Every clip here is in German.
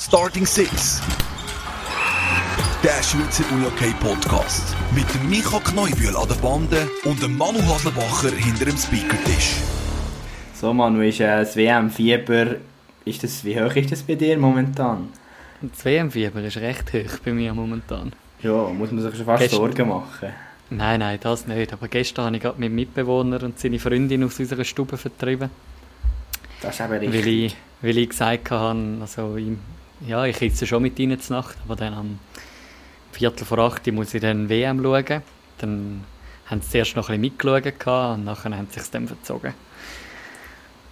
Starting Six. Der Schweizer UJK Podcast. Mit dem Micha Kneubühl an der Bande und dem Manu Haslebacher hinter dem Speakertisch. So Manu, ist äh, das WM-Fieber, ist das, wie hoch ist das bei dir momentan? Das WM-Fieber ist recht hoch bei mir momentan. Ja, muss man sich schon fast Gestern- Sorgen machen. Nein, nein, das nicht. Aber gestern habe ich gerade meinen Mitbewohner und seine Freundin aus unserer Stube vertrieben. Das ist Weil richtig. ich, weil ich gesagt habe, also ich, ja, ich sitze schon mit ihnen zur Nacht, aber dann am Viertel vor acht muss ich dann WM schauen. Dann haben sie zuerst noch ein bisschen mitgeschaut und nachher haben sie sich dann verzogen.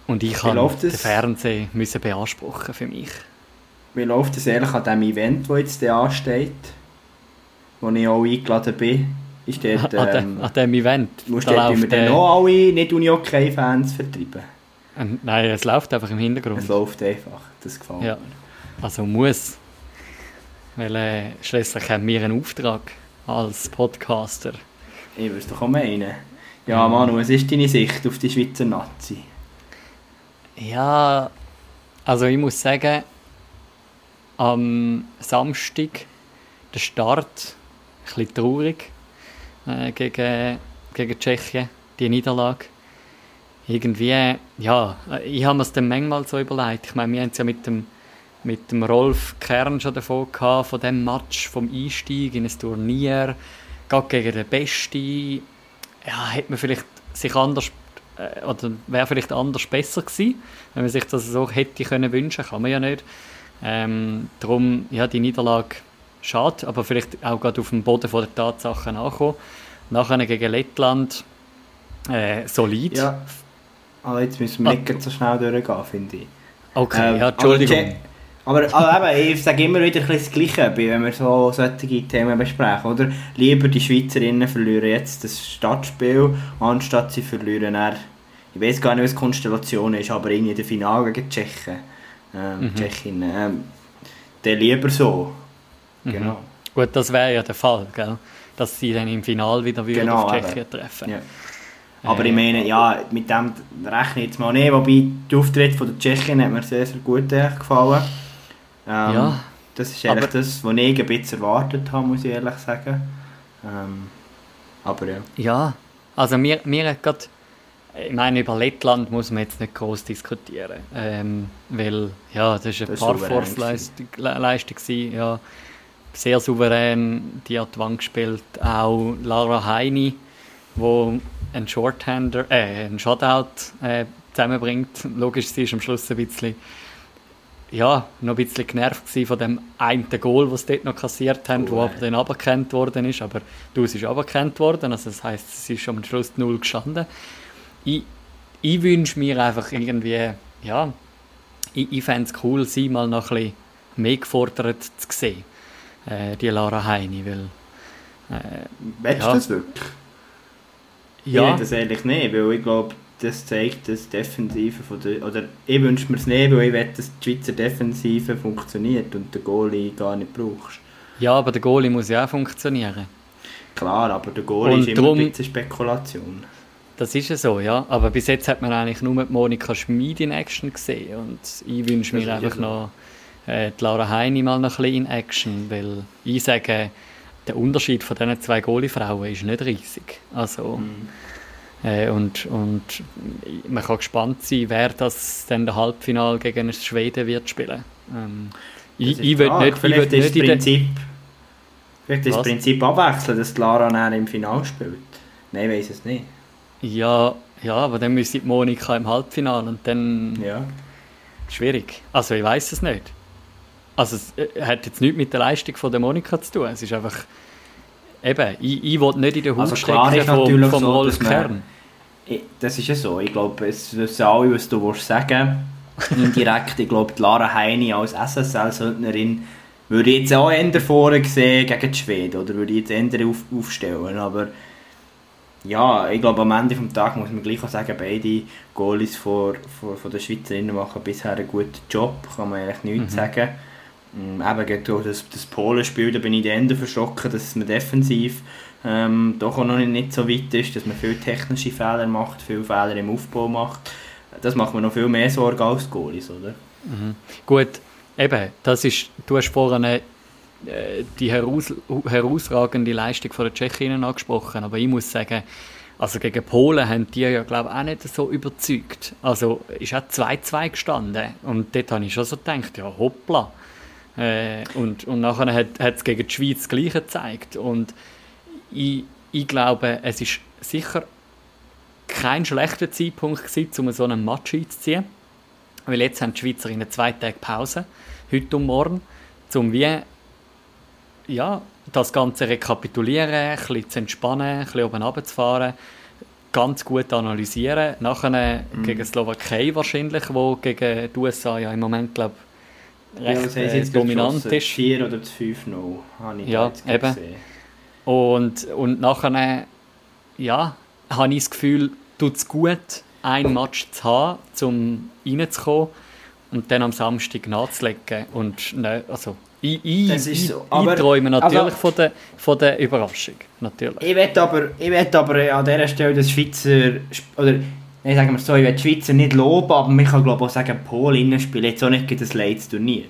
Und ich habe läuft den? Fernsehen müssen beanspruchen für mich. Wie läuft es ehrlich an dem Event, das jetzt da ansteht? Wo ich auch eingeladen bin? Ist dort, an, ähm, dem, an dem Event. musst Da du dort immer dann äh, noch alle nicht Uni-OK-Fans vertreiben? Nein, es läuft einfach im Hintergrund. Es läuft einfach, das gefällt Ja. mir. Also muss. Weil äh, schließlich haben wir einen Auftrag als Podcaster. Ich würde es doch auch meinen. Ja, Manu, was ist deine Sicht auf die Schweizer Nazi? Ja, also ich muss sagen, am Samstag der Start ein bisschen traurig äh, gegen, gegen Tschechien, die Niederlage. Irgendwie, ja, ich habe mir es dann manchmal so überlegt. Ich meine, wir haben es ja mit dem, mit dem Rolf Kern schon davon gehabt, von dem Match, vom Einstieg in ein Turnier, gerade gegen den Besten. Ja, hätte man vielleicht sich anders äh, oder wäre vielleicht anders besser gewesen, wenn man sich das so hätte können wünschen, kann man ja nicht. Ähm, darum, ja, die Niederlage schade, aber vielleicht auch gerade auf dem Boden von der Tatsachen ankommen. Nachher gegen Lettland äh, solid. Ja, aber jetzt müssen wir Ah. nicht so schnell durchgehen, finde ich. Okay, Ähm, ja, Entschuldigung. Aber, aber, aber eben, ich sage immer wieder ein das Gleiche, wenn wir so solche Themen besprechen. Oder? Lieber die Schweizerinnen verlieren jetzt das Stadtspiel, anstatt sie verlieren dann, ich weiß gar nicht, was die Konstellation ist, aber irgendwie der Finale gegen die Tschechen. Ähm, Mhm. Tschechinnen. Ähm, dann lieber so. Mhm. Genau. Gut, das wäre ja der Fall, gell? dass sie dann im Final wieder Genau, auf. Tschechien treffen. Ja. Aber Äh, ich meine, ja, mit dem rechne ich jetzt mal nicht. Wobei, der Auftritt von der Tschechien hat mir sehr, sehr gut gefallen. Ähm, Ja, Das ist eigentlich aber- das, was ich ein bisschen erwartet habe, muss ich ehrlich sagen. Ähm, aber ja. Ja, also mir, mir hat grad, ich meine, über Lettland muss man jetzt nicht groß diskutieren, ähm, weil, ja, das ist eine Parforce-Leistung, ja, sehr souverän, die hat die Wand gespielt, auch Lara Heini, wo einen Shorthander, äh, einen Shutout äh, zusammenbringt, logisch, sie ist am Schluss ein bisschen ja, noch ein bisschen genervt von dem einen Goal, das sie dort noch kassiert haben, Oh, wo aber dann aberkannt worden ist. Aber du, es ist aberkannt worden, also das heisst, es ist am Schluss null gestanden. Ich, ich wünsche mir einfach irgendwie, ja, ich, ich fände es cool, sie mal noch ein bisschen mehr gefordert zu sehen, äh, die Lara Heini, weil, äh, Willst Ja. du das wirklich? ja, Ich das ehrlich nicht, weil ich glaube, das zeigt, dass die Defensive von der... Oder ich wünsche mir es nicht, weil ich will, dass die Schweizer Defensive funktioniert und der Goalie gar nicht brauchst. ja, aber der Goalie muss ja auch funktionieren. Klar, aber der Goalie Und ist immer drum- ein bisschen Spekulation. Das ist ja so, ja. Aber bis jetzt hat man eigentlich nur die Monika Schmid in Action gesehen. Und ich wünsche mir einfach so. noch äh, die Laura Heini mal noch ein bisschen in Action. Weil ich sage, der Unterschied von diesen zwei Goalie-Frauen ist nicht riesig. Also, Mhm. Äh, und, und man kann gespannt sein, wer das dann der Halbfinale gegen den Schweden wird spielen. Ähm, Das ich ich will nicht, ich will ist nicht das Prinzip... Vielleicht ist das? Prinzip abwechseln, dass Lara dann im Finale spielt. Nein, ich weiß es nicht. ja, ja, aber dann müsste Monika im Halbfinale und dann Ja. Schwierig. Also ich weiß es nicht. Also es äh, hat jetzt nichts mit der Leistung von der Monika zu tun. Es ist einfach eben, ich, ich will nicht in der Haut Also klar stecken vom, vom so, Rolf man- Kern. Das ist ja so. Ich glaube, es wissen alle, was du willst sagen Indirekt, ich glaube, Lara Heini als SSL-Söldnerin würde ich jetzt auch eher vorne sehen gegen die Schweden. Oder würde ich jetzt eher auf, aufstellen. Aber ja, ich glaube, am Ende des Tages muss man gleich auch sagen, beide Goalies von, von, Schweizerinnen machen bisher einen guten Job. Kann man eigentlich nichts Mhm. sagen. Ähm, Eben gegen das, das Polenspiel, da bin ich dann eher verschrocken, dass man defensiv ähm, doch auch noch nicht, so weit ist, dass man viele technische Fehler macht, viele Fehler im Aufbau macht. Das macht mir noch viel mehr Sorge als Goalies, oder? Mhm. Gut, eben, das ist, du hast vorhin äh, die heraus, herausragende Leistung von der Tschechinnen angesprochen, aber ich muss sagen, also gegen Polen haben die ja, glaube ich, auch nicht so überzeugt. Also ist auch 2-2 gestanden und dort habe ich schon so gedacht, ja hoppla. Äh, und, und nachher hat, es gegen die Schweiz das Gleiche gezeigt und ich, ich glaube, es ist sicher kein schlechter Zeitpunkt gewesen, um so einen Match einzuziehen. Weil jetzt haben die Schweizerinnen zwei Tage Pause, heute und morgen, um wie ja, das Ganze rekapitulieren, ein bisschen zu entspannen, ein bisschen oben runterzufahren, ganz gut analysieren. Nachher mm. gegen Slowakei wahrscheinlich, wo gegen die USA ja im Moment, glaube recht ja, äh, dominant ist. 4 oder 5 noch, habe ich ja, eben. gesehen. Und, und nachher, ja, habe ich das Gefühl, tut es gut, ein Match zu haben, um reinzukommen und dann am Samstag nachzulegen. Und ne, also, ich, ich, ist so. Aber, ich träume natürlich aber, von, der, von der Überraschung. Natürlich. Ich werde aber, ich aber an dieser Stelle das Schweizer, oder ich sage mal so, ich will die Schweizer nicht loben, aber man kann glaube auch sagen, Polen spielt jetzt auch nicht das letzte Turnier.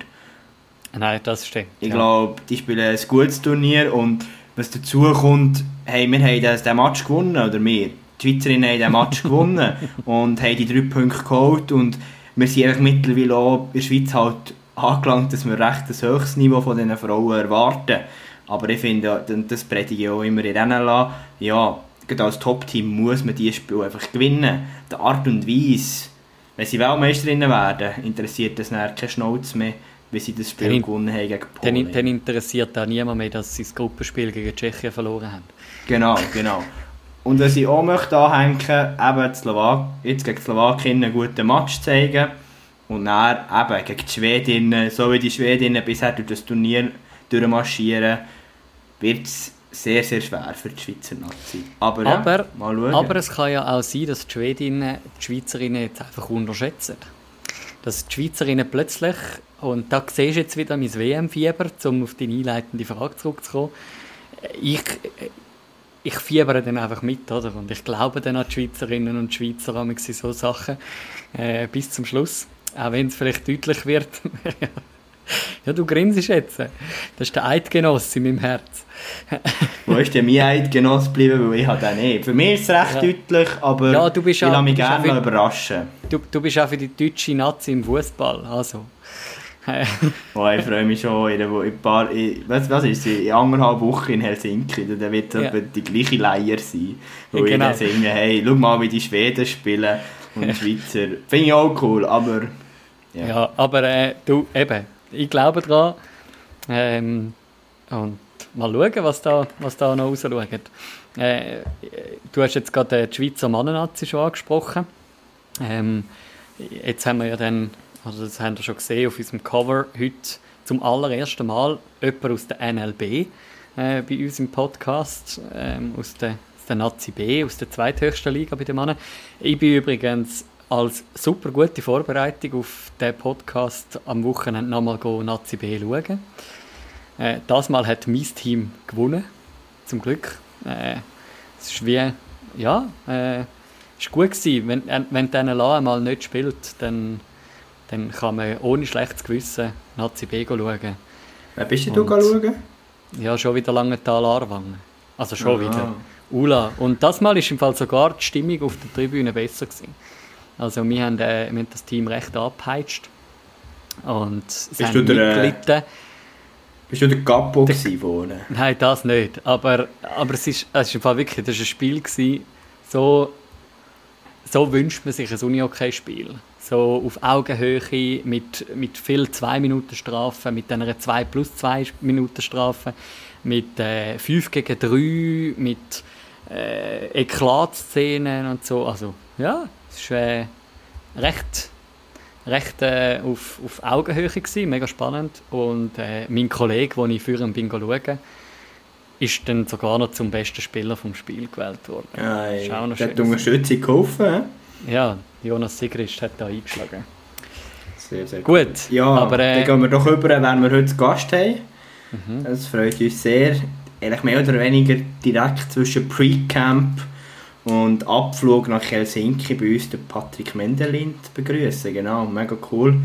Nein, das stimmt. Ich ja. glaube, die spielen ein gutes Turnier und was dazu kommt, hey, wir haben das, den Match gewonnen, oder wir, die Schweizerinnen haben den Match gewonnen und haben die drei Punkte geholt und wir sind einfach mittlerweile auch in der Schweiz halt angelangt, dass wir recht ein höchstes Niveau von diesen Frauen erwarten. Aber ich finde, das predige ich auch immer in Rennen lassen, ja, gerade als Top-Team muss man dieses Spiel einfach gewinnen. Die Art und Weise, wenn sie Weltmeisterinnen werden, interessiert das dann keine Schnauze mehr wie sie das Spiel dann, gewonnen haben gegen Polen. Dann, dann interessiert auch niemand mehr, dass sie das Gruppenspiel gegen Tschechien verloren haben. Genau, genau. Und was ich auch möchte anhängen, eben Slowak jetzt gegen die Slowakien einen guten Match zeigen und dann eben gegen die Schwedinnen, so wie die Schwedinnen bisher durch das Turnier durchmarschieren, wird es sehr, sehr schwer für die Schweizer Nazi. Aber, ja, aber, mal schauen. aber es kann ja auch sein, dass die Schwedinnen die Schweizerinnen jetzt einfach unterschätzen. Dass die Schweizerinnen plötzlich und da siehst du jetzt wieder mein WM-Fieber, um auf deine einleitende Frage zurückzukommen. Ich, ich fiebere dann einfach mit, oder? Und ich glaube dann an die Schweizerinnen und Schweizer an so Sachen äh, bis zum Schluss. Auch wenn es vielleicht deutlich wird. ja, du grinsest jetzt. Das ist der Eidgenoss in meinem Herz. Wo ist denn mein Eidgenoss geblieben? Weil ich habe den nicht. Für mich ist es recht ja. deutlich, aber ja, du bist ich lasse mich gerne überraschen. Du, du bist auch für die deutsche Nazi im Fußball. Also. oh, ich freue mich schon, in, in, paar, in, was, was ist sie, in anderthalb Wochen in Helsinki, da wird ja. die gleiche Leier sein, wo ja, genau. ich dann singe, hey, schau mal, wie die Schweden spielen und die Schweizer. Finde ich auch cool, aber... Ja, ja aber äh, du, eben, ich glaube daran ähm, und mal schauen, was da, was da noch rausschaut. Äh, du hast jetzt gerade die Schweizer Mannennazi schon angesprochen. Ähm, jetzt haben wir ja dann also das haben wir schon gesehen auf unserem Cover heute zum allerersten Mal jemand aus der NLB äh, bei uns im Podcast, ähm, aus, der, der Nazi B, aus der zweithöchsten Liga bei den Männern. Ich bin übrigens als super gute Vorbereitung auf den Podcast am Wochenende nochmal Nazi B schauen. Äh, das Mal hat mein Team gewonnen, zum Glück. Äh, es ist wie, ja, äh, ist gut gewesen. Wenn, äh, wenn der NLA mal nicht spielt, dann dann kann man ohne schlechtes Gewissen Nazi B schauen. Wer bist du schauen? Ja, schon wieder Langenthal Aarwangen. Also schon Aha. wieder. Ula. Und das Mal ist im Fall sogar die Stimmung auf der Tribüne besser gewesen. Also wir haben, äh, wir haben das Team recht abgepeitscht. Und bist du der, äh, Bist du der der, vorne? Nein, das nicht. Aber, aber es, ist, es ist im Fall wirklich das ist ein Spiel gewesen, so, so wünscht man sich ein Uni-Hockey-Spiel so auf Augenhöhe mit, mit viel 2-Minuten-Strafen, mit einer 2 plus 2 Minuten Strafe, mit äh, 5 gegen 3, mit äh, Eklatszenen und so. Also ja, war äh, recht, recht äh, auf, auf Augenhöhe, gewesen, mega spannend. Und äh, mein Kollege, den ich für ihn bin schauen, ist dann sogar noch zum besten Spieler vom Spiel gewählt worden. Ja, ey, der hat Unterstützung geholfen. Ja, Jonas Sigrist hat da eingeschlagen. Sehr, sehr gut. gut. Ja, aber, äh, dann gehen wir doch über, wenn wir heute Gast haben. Mhm. Das freut uns sehr. Eigentlich mehr oder weniger direkt zwischen Pre-Camp und Abflug nach Helsinki bei uns den Patrick Mendelin zu begrüßen. Genau, mega cool.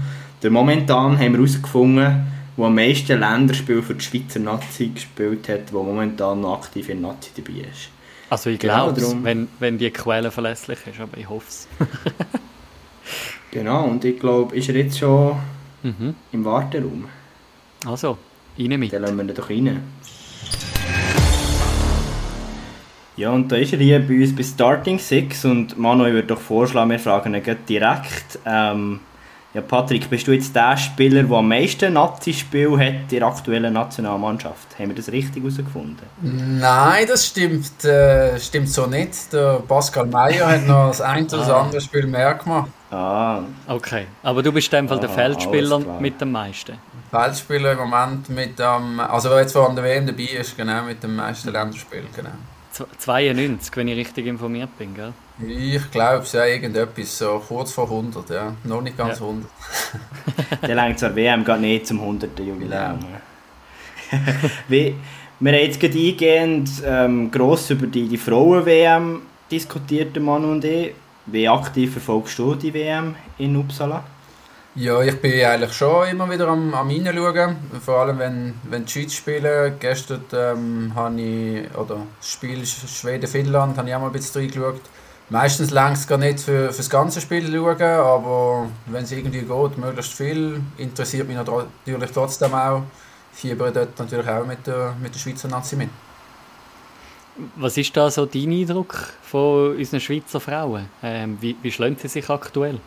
Der momentan haben wir herausgefunden, wo am meisten Länderspiel für die Schweizer Nazi gespielt hat, wo momentan noch aktiv in der Nazi dabei ist. Also ich Genau, glaube darum- wenn, wenn die Quelle verlässlich ist, aber ich hoffe es. Genau, und ich glaube, ist er jetzt schon mhm. im Warteraum. Also, rein mit. Dann lassen wir ihn doch rein. Ja, und da ist er hier bei uns bei Starting Six und Manuel würde doch vorschlagen, wir fragen ihn direkt. Ähm, ja, Patrick, bist du jetzt der Spieler, der am meisten Nazi-Spiel hat in der aktuellen Nationalmannschaft? Haben wir das richtig herausgefunden? Nein, das stimmt, äh, stimmt so nicht. Der Pascal Meyer hat noch das ein oder das Ah. andere Spiel mehr gemacht. Ah, Okay, aber du bist in dem Fall der Ah, Feldspieler mit dem meisten. Feldspieler im Moment mit dem, also wer jetzt von der WM dabei ist, genau, mit dem meisten Länderspiel, genau. Z- 92, wenn ich richtig informiert bin, gell? Ich glaube, es ist ja irgendetwas so kurz vor 100, ja. Noch nicht ganz Ja. 100. der längt zur WM geht nicht zum 100. Jubiläum. Wie, wir haben jetzt gerade eingehend ähm, gross über die, die Frauen-WM diskutiert, der Manu und ich. Wie aktiv verfolgst du die WM in Uppsala? Ja, ich bin eigentlich schon immer wieder am, am reinschauen, vor allem wenn, wenn die Schweiz spielen. Gestern ähm, habe ich, oder das Spiel Sch- Schweden-Finnland, habe ich auch mal ein bisschen reingeschaut. Meistens längt es gar nicht für, für das ganze Spiel schauen, aber wenn es irgendwie geht, möglichst viel, interessiert mich natürlich trotzdem auch. Fieber dort natürlich auch mit der, mit der Schweizer Nazi mit. Was ist da so dein Eindruck von unseren Schweizer Frauen? Ähm, wie, wie schlagen sie sich aktuell?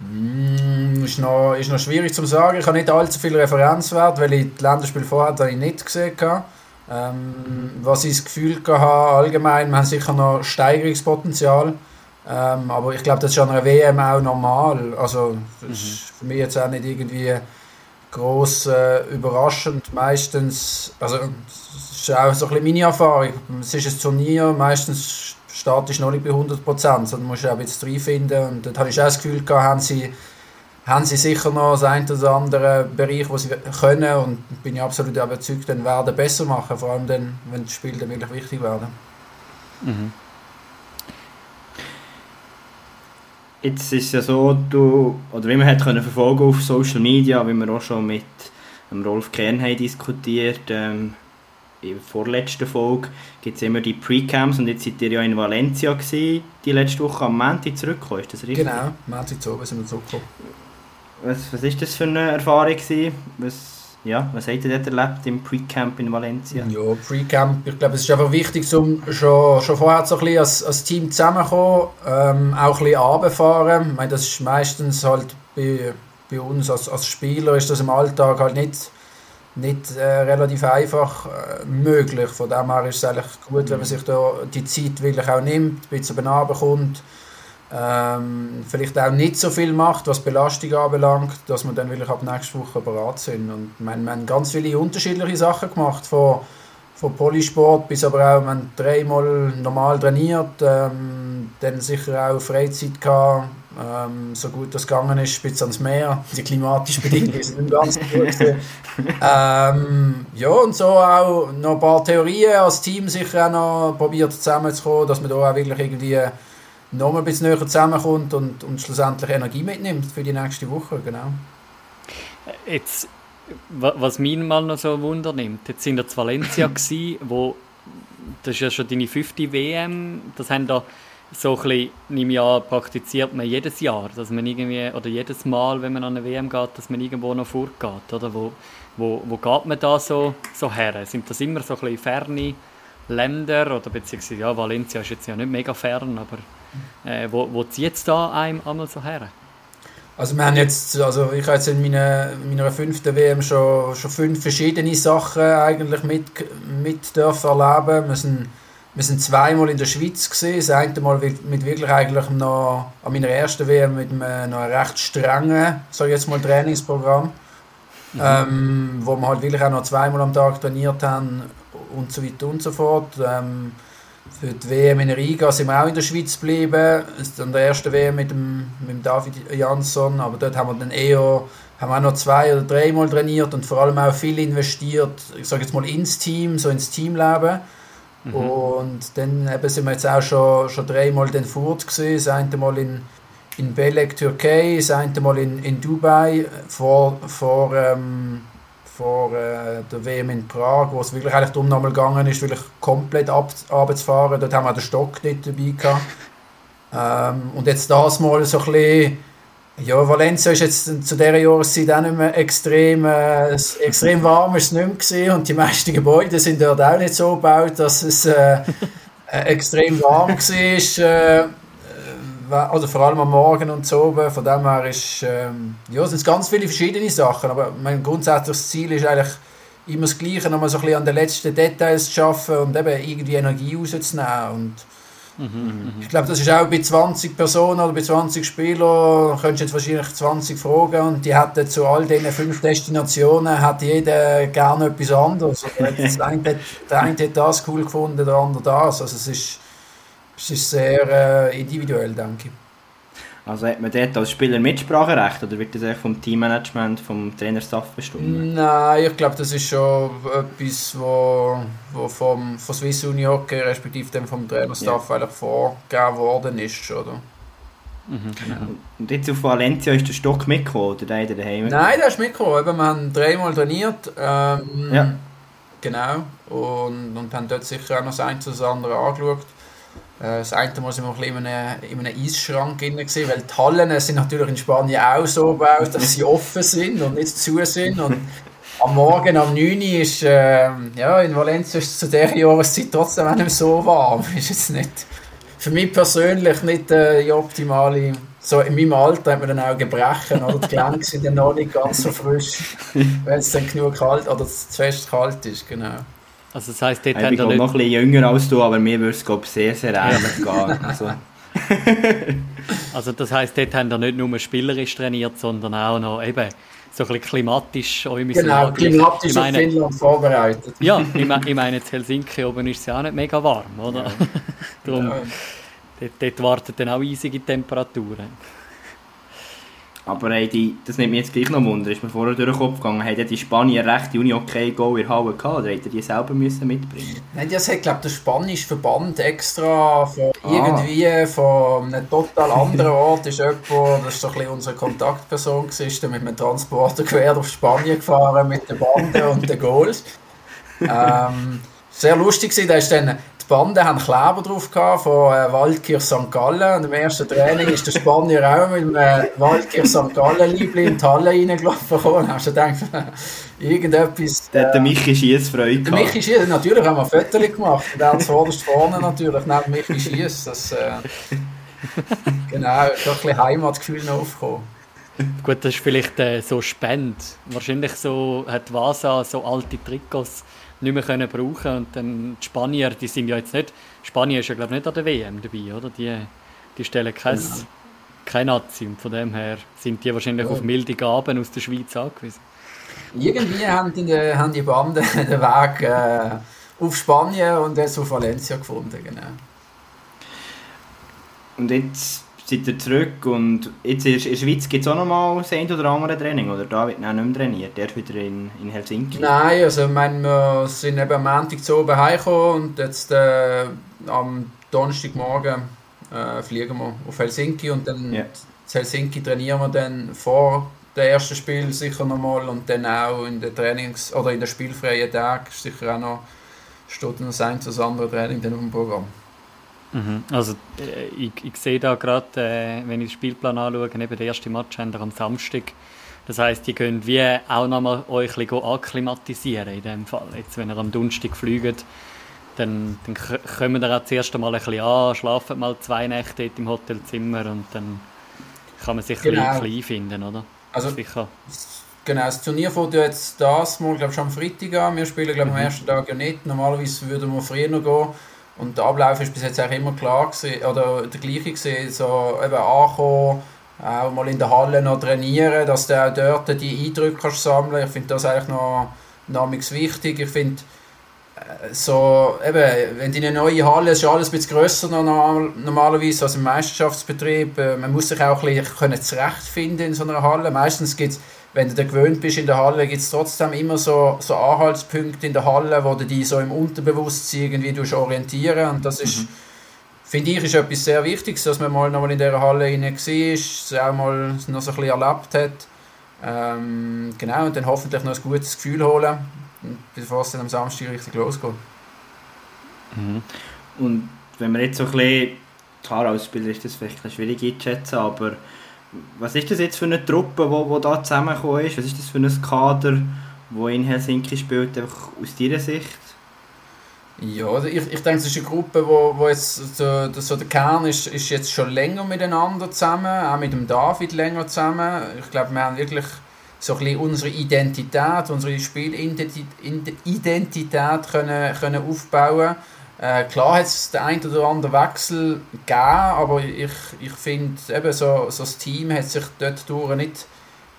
Mm, ist, noch, ist noch schwierig zu sagen. Ich habe nicht allzu viel Referenzwert, weil ich die Länderspiele vorher habe ich nicht gesehen habe. Ähm, was ich das Gefühl hatte, allgemein, wir haben sicher noch Steigerungspotenzial. Ähm, aber ich glaube, das ist an einer WM auch normal. Also, das ist für mich jetzt auch nicht irgendwie groß äh, überraschend. Meistens, also, das ist auch so ein bisschen meine Erfahrung. Es ist ein Turnier, meistens startest du noch nicht bei 100%, sondern musst auch ein bisschen reinfinden. Und dort habe ich auch das Gefühl gehabt, haben sie, haben sie sicher noch das ein oder andere Bereich, wo sie können. Und bin ich absolut überzeugt, dann werden besser machen, vor allem dann, wenn die Spiele dann wirklich wichtig werden. Mhm. Jetzt ist es ja so, du, oder wie man hat können verfolgen auf Social Media, wie wir auch schon mit Rolf Kern haben diskutiert, ähm, in der vorletzten Folge gibt es immer die Pre-Camps und jetzt seid ihr ja in Valencia gewesen, die letzte Woche am Montag zurückgekommen, ist das richtig? Genau, Montag zu oben sind wir zurückgekommen. Was, was ist das für eine Erfahrung gewesen? Was, ja, was habt ihr dort erlebt im Pre-Camp in Valencia? Ja, Pre-Camp, ich glaube, es ist einfach wichtig, um schon, schon vorher so ein bisschen als, als Team zusammenzukommen, ähm, auch ein bisschen runterfahren. Ich meine, das ist meistens halt bei, bei uns als, als Spieler ist das im Alltag halt nicht, nicht äh, relativ einfach äh, möglich. Von dem her ist es eigentlich gut, wenn man sich da die Zeit wirklich auch nimmt, ein bisschen kommt. Ähm, vielleicht auch nicht so viel macht, was Belastung anbelangt, dass wir dann wirklich ab nächster Woche bereit sind. Und wir haben ganz viele unterschiedliche Sachen gemacht, von, von Polysport bis aber auch, wir haben dreimal normal trainiert, ähm, dann sicher auch Freizeit gehabt, ähm, so gut das gegangen ist, bis ans Meer. Die klimatischen Bedingungen sind ganz gut. gewesen. ähm, ja, und so auch noch ein paar Theorien als Team sicher auch noch probiert zusammenzukommen, dass man da auch wirklich irgendwie noch ein bisschen näher zusammenkommt und, und schlussendlich Energie mitnimmt für die nächste Woche, genau. Jetzt, wa- was mich mal noch so Wunder nimmt, jetzt sind wir zu Valencia gsi, wo das ist ja schon deine fünfte WM, das haben da so ein bisschen, nehme ich an, praktiziert man jedes Jahr, dass man irgendwie, oder jedes Mal, wenn man an eine WM geht, dass man irgendwo noch vorgeht, oder? Wo, wo, wo geht man da so, so her? Sind das immer so ein bisschen ferne Länder, oder beziehungsweise, ja, Valencia ist jetzt ja nicht mega fern, aber äh, wo, wo zieht es da einem einmal so her? Also wir haben jetzt, also ich habe jetzt in meiner, meiner fünften WM schon, schon fünf verschiedene Sachen eigentlich mit, mit dürfen erleben. Wir wir sind zweimal in der Schweiz gesehen. Das eine Mal mit, wirklich eigentlich noch an meiner ersten WM mit einem noch recht strengen, sag ich jetzt mal, Trainingsprogramm, ähm, wo wir halt wirklich auch noch zweimal am Tag trainiert haben und so weiter und so fort. Ähm, für die WM in Riga sind wir auch in der Schweiz geblieben. Dann der erste WM mit dem, mit dem David Jansson, aber dort haben wir dann eher haben wir auch noch zwei oder dreimal trainiert und vor allem auch viel investiert, ich sage jetzt mal ins Team, so ins Teamleben. Und dann eben sind wir jetzt auch schon, schon dreimal den Furt gesehen, das eine Mal in, in Belek, Türkei, das eine Mal in, in Dubai vor, vor, ähm, vor äh, der WM in Prag, wo es wirklich eigentlich darum nochmal gegangen ist, wirklich komplett ab, runterzufahren. Dort haben wir den Stock nicht dabei gehabt. Ähm, und jetzt das mal so ein bisschen ja, Valencia ist jetzt zu dieser Jahreszeit auch nicht mehr extrem, äh, extrem warm ist nicht mehr und die meisten Gebäude sind dort auch nicht so gebaut, dass es äh, äh extrem warm war. Äh, also vor allem am Morgen und so. Von dem her ist, ähm, ja, sind es ganz viele verschiedene Sachen, aber mein grundsätzliches Ziel ist eigentlich immer das Gleiche, nochmal so ein bisschen an den letzten Details zu arbeiten und eben irgendwie Energie rauszunehmen und ich glaube, das ist auch bei 20 Personen oder bei 20 Spielern, könntest du jetzt wahrscheinlich 20 fragen und die hätten zu all diesen fünf Destinationen hat jeder gerne etwas anderes. der, eine, der eine hat das cool gefunden, der andere das. Also es ist, es ist sehr äh, individuell, denke ich. Also hat man dort als Spieler Mitspracherecht oder wird das eigentlich vom Teammanagement, vom Trainerstaff bestimmt? Nein, ich glaube, das ist schon etwas, wo, wo vom, von Swiss Uni Hockey, respektive dem vom Trainerstaff ja. eigentlich vorgegeben worden ist, oder? Mhm, genau. Und jetzt auf Valencia ist der Stock mitgekommen, oder der daheim? Nein, der ist mitgekommen. wir haben dreimal trainiert. Ähm, ja. Genau. Und, und haben dort sicher auch noch das eine oder das andere angeschaut. Äh, das eine Mal sind wir ein in einem, in einem Eisschrank drin, gewesen, weil die Hallen sind natürlich in Spanien auch so gebaut, dass sie offen sind und nicht zu sind. Und am Morgen um 9 Uhr ist, äh, ja, in Valencia ist es zu dieser Jahreszeit trotzdem auch nicht so warm. Ist jetzt nicht, für mich persönlich nicht äh, die optimale... So in meinem Alter hat man dann auch Gebrechen oder die Gelenke sind dann noch nicht ganz so frisch, weil es dann genug kalt oder zu fest kalt ist, genau. Also das heisst, dort ich bin noch ein bisschen jünger als du, aber mir würde es glaub, sehr, sehr ähnlich gehen. Also. also das heisst, dort haben wir nicht nur spielerisch trainiert, sondern auch noch eben so ein bisschen klimatisch auch Genau, klimatisch ich meine, auf Finnland vorbereitet. Ja, ich, meine, ich meine, in Helsinki oben ist es ja auch nicht mega warm, oder? Ja. Darum, ja. Dort, dort warten dann auch eisige Temperaturen. Aber hey, die, das nimmt mich jetzt gleich noch Wunder, ist mir vorher durch den Kopf gegangen, haben die Spanier recht? Uni okay Go in Halle gehabt oder hätten die selber müssen mitbringen? Nein, das hat glaube der spanische Verband extra von ah. irgendwie von einem total anderen Ort ist jemand, das ist so ein bisschen unsere Kontaktperson gewesen, mit einem Transporter quer auf Spanien gefahren mit der Bande und den Goals. Ähm, sehr lustig war, da ist dann Bande haben Kleber drauf gehabt von äh, Waldkirch St. Gallen. Und im ersten Training ist der Spanier auch mit dem äh, Waldkirch St. Gallen Liebling in die Halle reingelaufen und hast du gedacht, irgendetwas. Äh, der hat der Michi Schiess Freude gehabt. Michi Schiess, natürlich haben wir Fotos gemacht. Und der hat zuvorderst vorne natürlich neben Michi Schiess. Das, äh, genau, da ein bisschen Heimatgefühl noch aufgekommen. Gut, das ist vielleicht äh, so spannend. Wahrscheinlich so hat Vasa so alte Trikots nicht mehr können brauchen und dann die Spanier, die sind ja jetzt nicht, Spanien ist ja glaube ich nicht an der WM dabei, oder? Die, die stellen kein, ja. kein Nazi und von dem her sind die wahrscheinlich ja. auf milde Gaben aus der Schweiz angewiesen. Irgendwie haben die, haben die Banden den Weg äh, auf Spanien und jetzt auf Valencia gefunden, genau. Und jetzt seid ihr zurück und jetzt in der Schweiz gibt es auch noch mal das ein oder andere Training, oder da wird nicht mehr trainiert, der wieder in, in Helsinki? Nein, also ich meine, wir sind eben am Montag zu oben heimgekommen und jetzt äh, am Donnerstagmorgen äh, fliegen wir auf Helsinki und dann yeah. in Helsinki trainieren wir dann vor dem ersten Spiel sicher nochmal und dann auch in den Trainings- oder in den spielfreien Tagen sicher auch noch steht noch das ein oder andere Training dann auf dem Programm. Mhm. Also äh, ich, ich, sehe da gerade, äh, wenn ich den Spielplan anschaue, eben der erste Match haben wir am Samstag. Das heißt, ihr könnt wie auch nochmal euch ein bisschen akklimatisieren in dem Fall. Jetzt, wenn ihr am Donnerstag fliegt, dann, dann kommen wir auch das erste Mal ein bisschen an, schlafen mal zwei Nächte im Hotelzimmer und dann kann man sich genau. ein bisschen einfinden, oder? Also, Sicher. Genau, das Turnier fängt jetzt das mal, glaube ich, schon am Freitag an. Wir spielen, glaube ich, mhm. am ersten Tag ja nicht. Normalerweise würden wir früher noch gehen. Und der Ablauf ist bis jetzt eigentlich immer klar gewesen, oder der gleiche gewesen, so eben ankommen, auch mal in der Halle noch trainieren, dass du auch dort die Eindrücke kannst sammeln. Ich finde das eigentlich noch, noch wichtig. Ich finde, äh, so, eben, wenn in eine neue Halle ist, ist alles ein bisschen grösser normal, normalerweise als im Meisterschaftsbetrieb. Äh, man muss sich auch ein bisschen zurechtfinden in so einer Halle. Meistens gibt es wenn du da gewöhnt bist in der Halle, gibt es trotzdem immer so, so Anhaltspunkte in der Halle, wo du dich so im Unterbewusstsein irgendwie orientieren und das ist, mhm. finde ich, ist etwas sehr Wichtiges, dass man mal noch mal in dieser Halle war, auch mal noch so ein bisschen erlebt hat. Ähm, genau, und dann hoffentlich noch ein gutes Gefühl holen, bevor es dann am Samstag richtig losgeht. Mhm. Und wenn man jetzt so ein bisschen, klar als Spieler ist das vielleicht ein schwierig einzuschätzen, aber was ist das jetzt für eine Truppe, die wo, wo da zusammengekommen ist? Was ist das für ein Kader, wo in Helsinki spielt, einfach aus deiner Sicht? Ja, also ich, ich denke, es ist eine Gruppe, wo, wo jetzt so, so der Kern ist, ist jetzt schon länger miteinander zusammen, auch mit dem David länger zusammen. Ich glaube, wir haben wirklich so ein bisschen unsere Identität, unsere Spielidentität können, können aufbauen äh, Klar hat es den einen oder anderen Wechsel gegeben, aber ich, ich finde, so, so das Team hat sich dort durch nicht,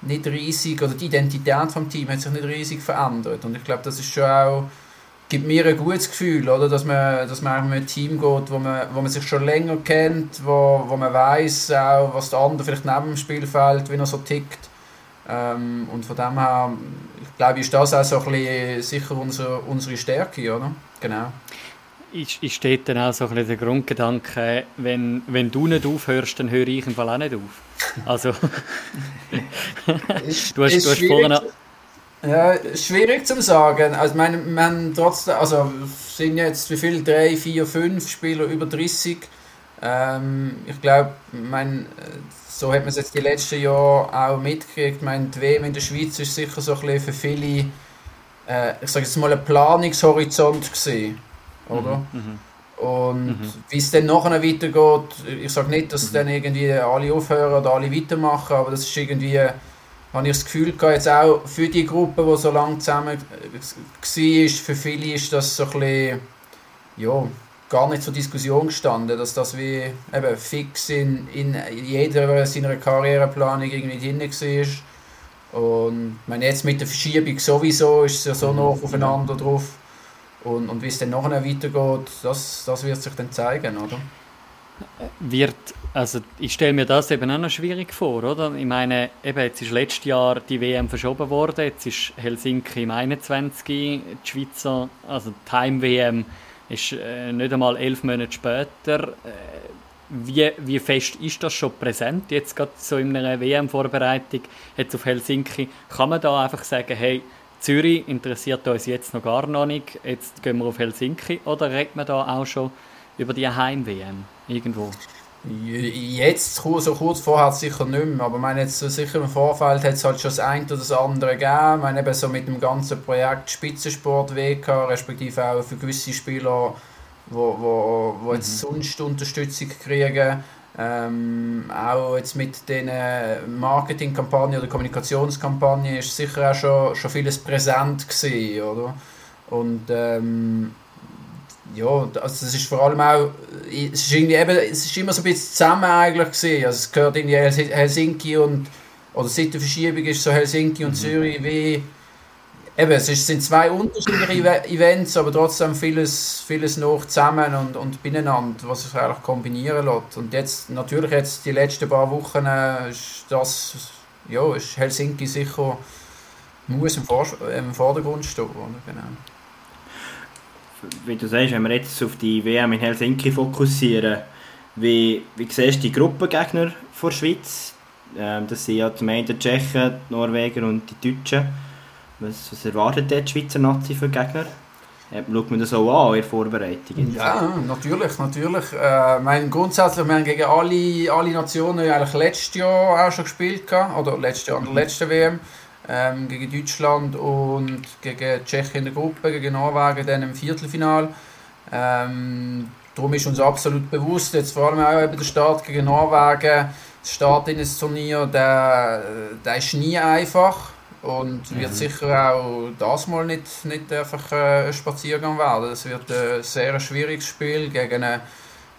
nicht riesig, oder die Identität vom Team hat sich nicht riesig verändert. Und ich glaube, das ist schon auch gibt mir ein gutes Gefühl, oder? Dass, man, dass man mit einem Team geht, wo man, wo man sich schon länger kennt, wo, wo man weiß auch, was der andere vielleicht neben dem Spielfeld, wie er so tickt. Ähm, und von dem her, ich glaube, ist das auch so ein bisschen sicher unsere, unsere Stärke, oder? Genau. Ich, ich steht dann auch so ein der Grundgedanke, wenn, wenn du nicht aufhörst, dann höre ich im Fall auch nicht auf. Also, du hast, du hast vorhin ja, schwierig zu sagen. Also, meine, man trotzdem, also sind jetzt wie viel? Drei, vier, fünf Spieler über 30. Ähm, ich glaube, mein, so hat man es jetzt die letzten Jahre auch mitgekriegt. Mein, die WM in der Schweiz ist sicher so ein bisschen für viele, äh, ich sage jetzt mal, ein Planungshorizont gesehen, oder? Mhm, mhm. und mhm. wie es dann nachher weitergeht, ich sage nicht, dass mhm. dann irgendwie alle aufhören oder alle weitermachen, aber das ist irgendwie habe ich das Gefühl gehabt, jetzt auch für die Gruppe, die so lange zusammen war, für viele ist das so ein bisschen, ja, gar nicht zur Diskussion gestanden, dass das wie eben fix in, in jeder seiner Karriereplanung irgendwie drin war. Und ich meine, jetzt mit der Verschiebung sowieso ist es ja so mhm. noch aufeinander drauf. Und, und wie es dann nachher weitergeht, das, das wird sich dann zeigen, oder? Wird also ich stelle mir das eben auch noch schwierig vor, oder? Ich meine, eben jetzt ist letztes Jahr die WM verschoben worden, jetzt ist Helsinki im 21, die Schweizer, also die Heim-WM ist äh, nicht einmal elf Monate später. Äh, wie, wie fest ist das schon präsent, jetzt gerade so in einer WM-Vorbereitung, jetzt auf Helsinki? Kann man da einfach sagen, hey, Zürich interessiert uns jetzt noch gar noch nicht, jetzt gehen wir auf Helsinki, oder redet man da auch schon über die Heim-WM irgendwo? Jetzt, so kurz vorher sicher nicht mehr, aber ich meine, jetzt so sicher im Vorfeld hat es halt schon das eine oder das andere gegeben. Ich meine, eben so mit dem ganzen Projekt Spitzensport WK, respektive auch für gewisse Spieler, wo, wo, wo jetzt mhm. sonst Unterstützung kriegen. Ähm, auch jetzt mit den Marketingkampagnen oder Kommunikationskampagnen ist sicher auch schon, schon vieles präsent gewesen, oder? Und ähm, ja, also das ist vor allem auch, es ist, irgendwie eben, es ist immer so ein bisschen zusammen eigentlich gesehen. Also es gehört irgendwie Helsinki und, oder seit der Verschiebung ist so Helsinki und mhm. Zürich wie, eben, es sind zwei unterschiedliche Events, aber trotzdem vieles, vieles noch zusammen und, und beieinander, was sich eigentlich kombinieren lässt. Und jetzt, natürlich jetzt die letzten paar Wochen äh, ist das, ja, ist Helsinki sicher, muss im, Vor im Vordergrund stehen? Genau wie du sagst, wenn wir jetzt auf die WM in Helsinki fokussieren, wie, wie siehst du die Gruppengegner der Schweiz? Ähm, das sind ja zum einen die Tschechen, die Norweger und die Deutschen. Was, was erwartet die Schweizer Nazi für Gegner? Schaut man das auch an in der Vorbereitung? Ja, natürlich, natürlich. Äh, mein, grundsätzlich, wir haben gegen alle, alle Nationen eigentlich letztes Jahr auch schon gespielt, oder letztes Jahr an der letzten WM ähm, gegen Deutschland und gegen Tschechien in der Gruppe, gegen Norwegen dann im Viertelfinal. Ähm, darum ist uns absolut bewusst, jetzt vor allem auch eben der Start gegen Norwegen, der Start in das Turnier, der, der ist nie einfach und wird mhm. sicher auch das mal nicht, nicht einfach äh, ein Spaziergang werden. Es wird ein sehr schwieriges Spiel gegen einen,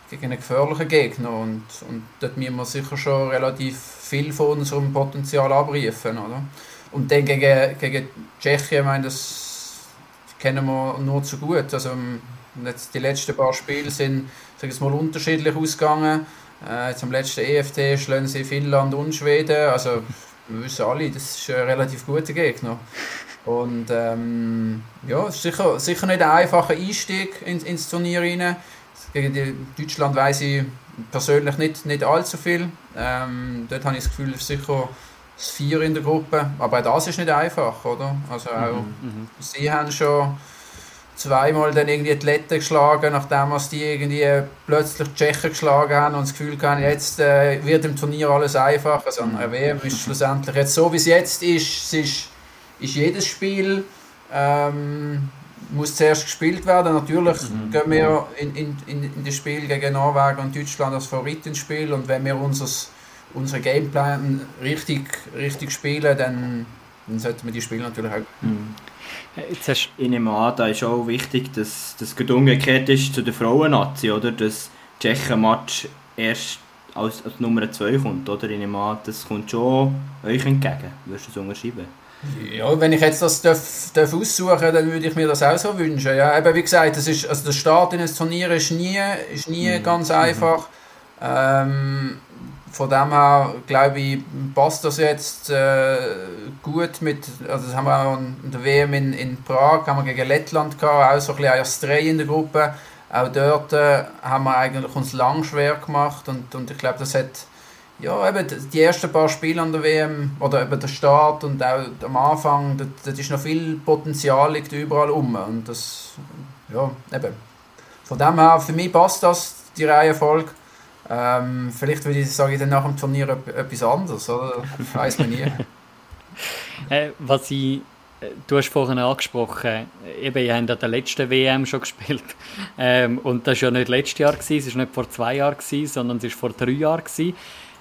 gegen einen gefährlichen Gegner und, und dort müssen wir sicher schon relativ viel von unserem Potenzial abrufen. Oder? Und dann gegen, gegen Tschechien, ich meine, das kennen wir nur zu gut. Also, ähm, jetzt die letzten paar Spiele sind sag ich mal, unterschiedlich ausgegangen. Äh, jetzt am letzten EFT schlagen sie Finnland und Schweden. Also, wir wissen alle, das ist ein relativ guter Gegner. Und ähm, ja, es ist sicher, sicher nicht ein einfacher Einstieg ins, ins Turnier rein. gegen die Deutschland weiß ich persönlich nicht, nicht allzu viel. Ähm, dort habe ich das Gefühl, sicher das Vier in der Gruppe. Aber auch das ist nicht einfach, oder? Also auch mhm, mhm. sie haben schon zweimal dann irgendwie die Letten geschlagen, nachdem sie irgendwie plötzlich die Tschechen geschlagen haben und das Gefühl hatten, jetzt äh, wird im Turnier alles einfach. Also an der WM ist schlussendlich jetzt so, wie es jetzt ist, es ist, ist jedes Spiel ähm, muss zuerst gespielt werden. Natürlich mhm. gehen wir in, in, in, das Spiel gegen Norwegen und Deutschland als Favorit ins Spiel und wenn wir unseres, unseren Gameplan richtig, richtig spielen, dann, dann sollten wir die Spiele natürlich auch. Mhm. Jetzt hast ich nehme an, da ist auch wichtig, dass das umgekehrt ist zu der Frauen-Nazi, oder? Dass Tschechen-Match erst als, als Nummer 2 kommt, oder? Ich nehme an, das kommt schon euch entgegen. Würdest du das unterschreiben? Ja, wenn ich jetzt das darf, darf aussuchen dann würde ich mir das auch so wünschen. Ja, eben wie gesagt, das ist, also der Start in ein Turnier ist nie, ist nie mhm. ganz einfach. Ähm, von dem her, glaube ich, passt das jetzt äh, gut mit, also das haben wir auch in der WM in, in Prag, haben wir gegen Lettland gehabt, auch so ein bisschen als Dreh in der Gruppe. Auch dort äh, haben wir eigentlich uns lang schwer gemacht und, und ich glaube, das hat ja, eben die ersten paar Spiele an der WM oder eben der Start und auch am Anfang, da ist noch viel Potenzial liegt überall um und das, ja, eben. Von dem her, für mich passt das, die Reihenfolge. Ähm, vielleicht würde ich, sage ich dann nach dem Turnier etwas anderes, oder? Weiß man nie. äh, was ich, äh, du hast vorhin angesprochen, eben, ihr habt an der letzten WM schon gespielt. Ähm, und das war ja nicht letztes Jahr, gewesen, es war nicht vor zwei Jahren, gewesen, sondern es war vor drei Jahren. Gewesen.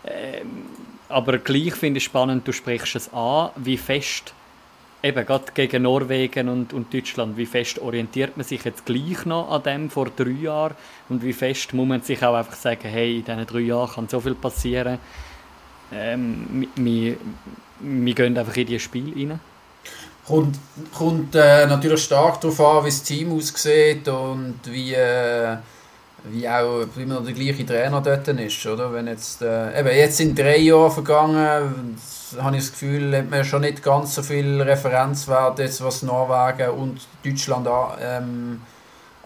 Ähm, aber gleich finde ich spannend, du sprichst es an, wie fest, eben gerade gegen Norwegen und, und Deutschland, wie fest orientiert man sich jetzt gleich noch an dem vor drei Jahren und wie fest muss man sich auch einfach sagen, hey, in diesen drei Jahren kann so viel passieren. Ähm, wir, wir gehen einfach in dieses Spiel rein. Kommt, kommt äh, natürlich stark darauf an, wie das Team aussieht und wie... Äh wie auch immer noch der gleiche Trainer dort ist, oder? Wenn jetzt, äh, eben jetzt sind drei Jahre vergangen, habe ich das Gefühl, hat man schon nicht ganz so viel Referenzwert jetzt, was Norwegen und Deutschland an, ähm,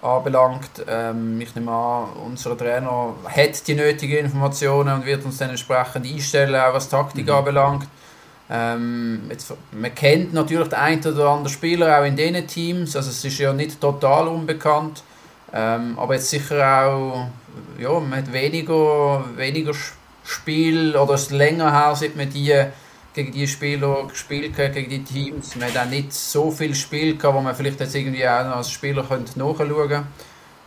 anbelangt. Ähm, ich nehme an, unser Trainer hat die nötigen Informationen und wird uns dann entsprechend einstellen, auch was Taktik mhm. anbelangt. Ähm, jetzt, man kennt natürlich den einen oder anderen Spieler auch in diesen Teams, also es ist ja nicht total unbekannt. Ähm, aber jetzt sicher auch, ja, man hat weniger, weniger Spiel oder es länger her, seit man die gegen die Spieler gespielt hat, gegen die Teams. Man hat auch nicht so viel Spiel gehabt, wo man vielleicht jetzt irgendwie auch als Spieler könnte nachschauen könnte.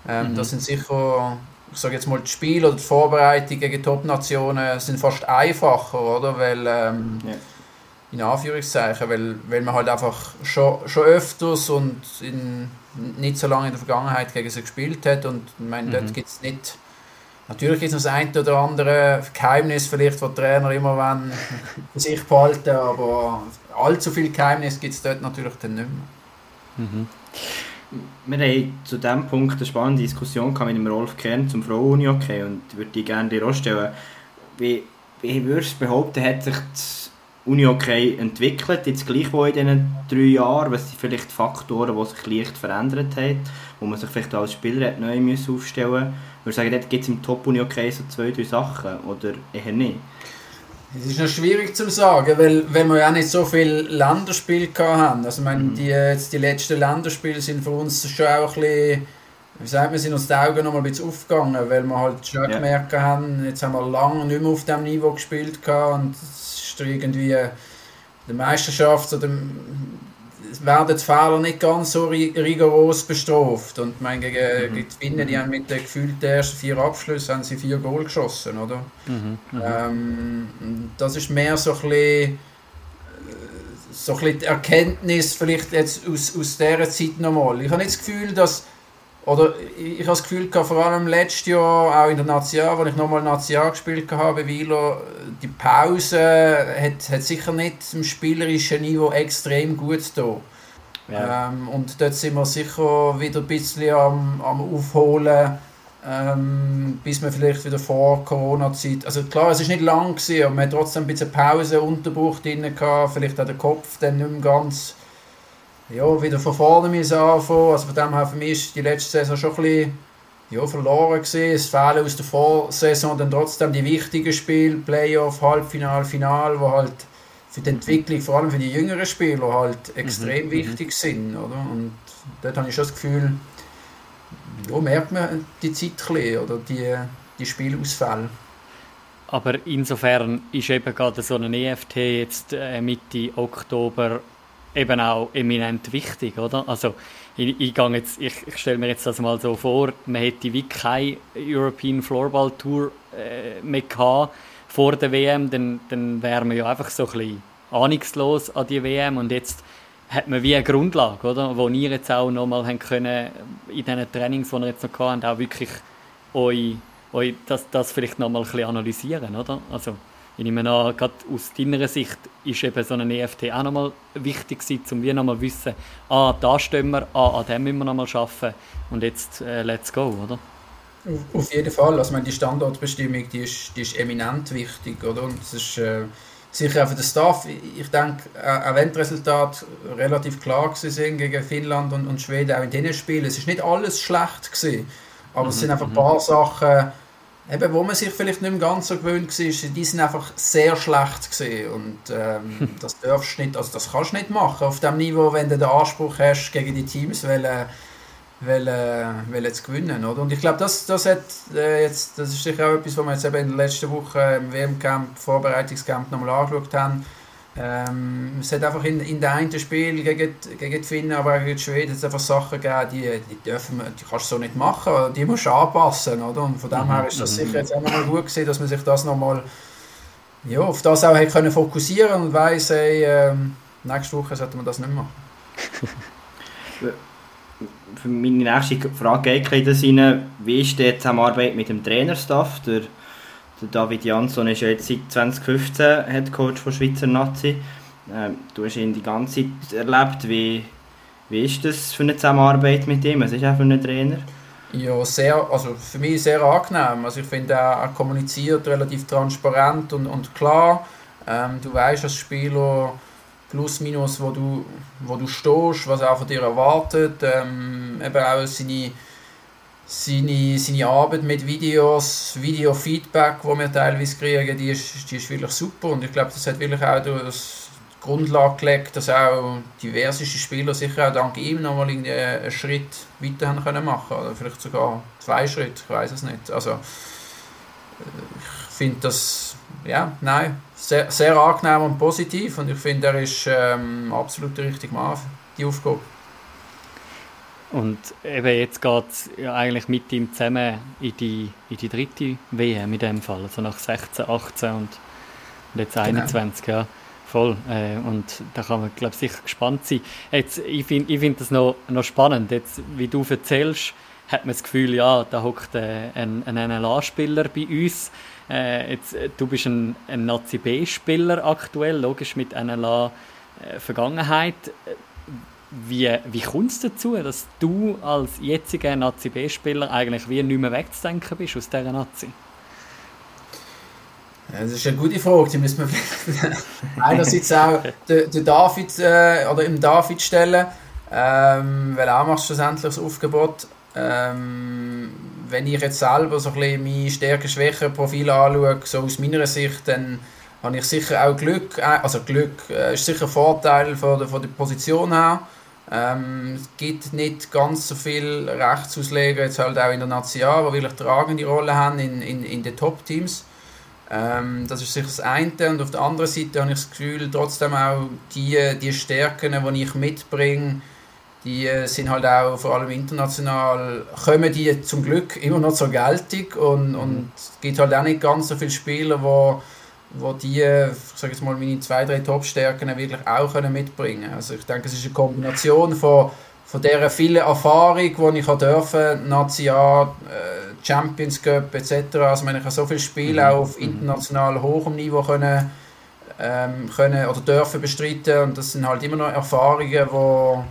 Ähm, mhm. Das sind sicher, ich sage jetzt mal, die Spiele oder die Vorbereitung gegen Top-Nationen sind fast einfacher, oder? Weil, ähm, ja. in Anführungszeichen, weil, weil man halt einfach schon, schon öfters und in nicht so lange in der Vergangenheit gegen sie gespielt hat und ich meine, mhm. dort gibt es nicht Natürlich es noch das ein oder andere Geheimnis, vielleicht, das Trainer immer wollen, für sich behalten, aber allzu viel Geheimnis gibt es dort natürlich dann nicht mehr. Mhm. Wir haben zu diesem Punkt eine spannende Diskussion mit dem Rolf Kern zum Frauen-Uni-Hockey und würde die gerne dir stellen. Wie, wie würdest du behaupten, hat sich das Uni-Hockey entwickelt, jetzt gleich in diesen drei Jahren, was sind vielleicht Faktoren, die sich leicht verändert haben, wo man sich vielleicht als Spieler neu aufstellen müssen. Ich würde sagen, dort gibt es im Top-Uni-Hockey so zwei, drei Sachen, oder eher nicht? Es ist noch schwierig zu sagen, weil, weil wir ja nicht so viele Länderspiele hatten. Also, ich meine, mhm. die, jetzt die letzten Länderspiele sind für uns schon auch ein bisschen, wie sagt man, sind uns die Augen noch mal ein bisschen aufgegangen, weil wir halt schon ja. gemerkt haben, jetzt haben wir lange nicht mehr auf diesem Niveau gespielt und du irgendwie der Meisterschaft oder werden die Fehler nicht ganz so rigoros bestraft. Und mein, gegen, mhm. die Finnen, die haben mit den gefühlten ersten vier Abschlüssen haben sie vier Goal geschossen, oder? Mhm. Mhm. Ähm, das ist mehr so ein bisschen, so ein bisschen die Erkenntnis vielleicht jetzt aus, aus dieser Zeit nochmal. Ich habe nicht das Gefühl, dass oder ich, ich habe das Gefühl, vor allem letztes Jahr, auch in der National, als ich nochmal National gespielt habe, Wieler, die Pause hat, hat sicher nicht im spielerischen Niveau extrem gut da. Ja. Ähm, und dort sind wir sicher wieder ein bisschen am, am Aufholen, ähm, bis wir vielleicht wieder vor Corona-Zeit. Also klar, es ist nicht lang gewesen, aber man hat trotzdem ein bisschen Pause, Unterbruch drin gehabt, vielleicht auch der Kopf dann nicht mehr ganz ja, wieder von vorne müssen anfangen. Also von dem her für mich ist die letzte Saison schon ein bisschen, ja, verloren gesehen. Es fehlen aus der Vorsaison dann trotzdem die wichtigen Spiele, Playoff, Halbfinal, Final, wo halt für die Entwicklung, vor allem für die jüngeren Spieler, halt extrem mhm. wichtig mhm. sind. Oder? Und dort habe ich schon das Gefühl, ja, merkt man die Zeit ein bisschen, oder die, die Spielausfälle. Aber insofern ist eben gerade so ein EFT jetzt äh, Mitte Oktober eben auch eminent wichtig, oder? Also ich, ich, jetzt, ich, ich stelle mir jetzt das mal so vor, man hätte wie keine European Floorball Tour äh, mehr gehabt vor der WM, dann, dann wäre man ja einfach so ein bisschen ahnungslos an die WM und jetzt hat man wie eine Grundlage, oder? Wo ihr jetzt auch nochmal in diesen Trainings, die ihr jetzt noch habt, auch wirklich euch, euch das, das vielleicht nochmal ein bisschen analysieren, oder? Also ich nehme an, gerade aus deiner Sicht ist eben so ein EFT auch nochmal wichtig gewesen, um wir nochmal wissen, ah, da stehen wir, ah, an dem müssen wir nochmal arbeiten und jetzt äh, let's go, oder? Auf jeden Fall, also meine, die Standortbestimmung, die ist, die ist eminent wichtig, oder? Und es ist äh, sicher auch für den Staff, ich denke, auch wenn die Resultate relativ klar sind gegen Finnland und, und Schweden, auch in diesen Spielen, es ist nicht alles schlecht gewesen, aber mhm, es sind einfach ein paar Sachen, eben, wo man sich vielleicht nicht mehr ganz so gewöhnt war, die sind einfach sehr schlecht gesehen und ähm, das darfst nicht, also das kannst du nicht machen. Auf dem Niveau, wenn du den Anspruch hast, gegen die Teams wollen, wollen, wollen zu gewinnen, oder? Und ich glaube, das, das hat äh, jetzt, das ist sicher auch etwas, was wir jetzt eben in der letzten Woche im WM-Camp, Vorbereitungscamp nochmal angeschaut haben, ähm, es hat einfach in, in den einen Spiel gegen, gegen die Finnen, aber auch gegen die Schweden es einfach Sachen gegeben, die, die, dürfen, die kannst du so nicht machen, die musst du anpassen. Oder? Und von dem mhm, her ist das mhm. sicher jetzt einmal gut gewesen, dass man sich das nochmal ja, auf das auch hat können fokussieren und weiss, hey, ähm, nächste Woche sollte man das nicht machen. Für meine nächste Frage geht in das rein, wie ist die Zusammenarbeit mit dem Trainerstaff? Der der David Jansson ist ja jetzt seit 2015 Head Coach von Schweizer Nazi. Ähm, du hast ihn die ganze Zeit erlebt. Wie, wie ist das für eine Zusammenarbeit mit ihm? Was ist er für ein Trainer? Ja, sehr, also für mich sehr angenehm. Also ich finde, er, er kommuniziert relativ transparent und, und klar. Ähm, du weißt als Spieler plus minus, wo du, wo du stehst, was er von dir erwartet. Ähm, eben auch seine seine, seine Arbeit mit Videos, Video-Feedback, die wir teilweise kriegen, die ist, die ist wirklich super und ich glaube, das hat wirklich auch das Grundlage gelegt, dass auch diverseste Spieler sicher auch dank ihm nochmal einen Schritt weiter haben können machen oder vielleicht sogar zwei Schritte, ich weiß es nicht. Also ich finde das, ja, nein, sehr, sehr angenehm und positiv und ich finde, er ist ähm, absolut der richtige Mann für die Aufgabe. Und eben jetzt geht es ja eigentlich mit ihm zusammen in die, in die dritte WM in dem Fall, also nach 16, 18 und, jetzt genau. 21, ja. Voll. Äh, und da kann man, glaube ich, sicher gespannt sein. Jetzt, ich finde ich find das noch, noch spannend. Jetzt, wie du erzählst, hat man das Gefühl, ja, da hockt äh, ein, ein NLA-Spieler bei uns. Äh, jetzt, du bist ein, ein Nazi-B-Spieler aktuell, logisch mit NLA-Vergangenheit. Wie, wie kommt es dazu, dass du als jetziger Nazi-B-Spieler eigentlich wie nicht mehr wegzudenken bist aus dieser Nazi? das ist eine gute Frage, die müssen wir einerseits auch den, den David äh, oder im David stellen, ähm, weil er macht schlussendlich das Aufgebot. Ähm, wenn ich jetzt selber so ein bisschen mein Stärken-Schwächen-Profil anschaue, so aus meiner Sicht, dann habe ich sicher auch Glück, äh, also Glück äh, ist sicher ein Vorteil von der, von der Position her. Ähm, es gibt nicht ganz so viel Rechtsausleger, jetzt halt auch in der Nation, die wirklich tragende Rolle haben in, in, in den Top-Teams. Ähm, das ist sicher das eine. Und auf der anderen Seite habe ich das Gefühl, trotzdem auch die, die Stärken, die ich mitbringe, die sind halt auch vor allem international, kommen die zum Glück immer noch zur Geltung und, und mhm. es gibt halt auch nicht ganz so viele Spieler, die wo die, ich sage jetzt mal, meine zwei, drei Top-Stärken wirklich auch können mitbringen können. Also ich denke, es ist eine Kombination von, von dieser vielen Erfahrung, die ich dürfen, National, äh, Champions Cup etc. Also ich habe so viele Spiele mhm. auch auf mhm. international hohem Niveau können, ähm, können oder dürfen bestreiten und das sind halt immer noch Erfahrungen, wo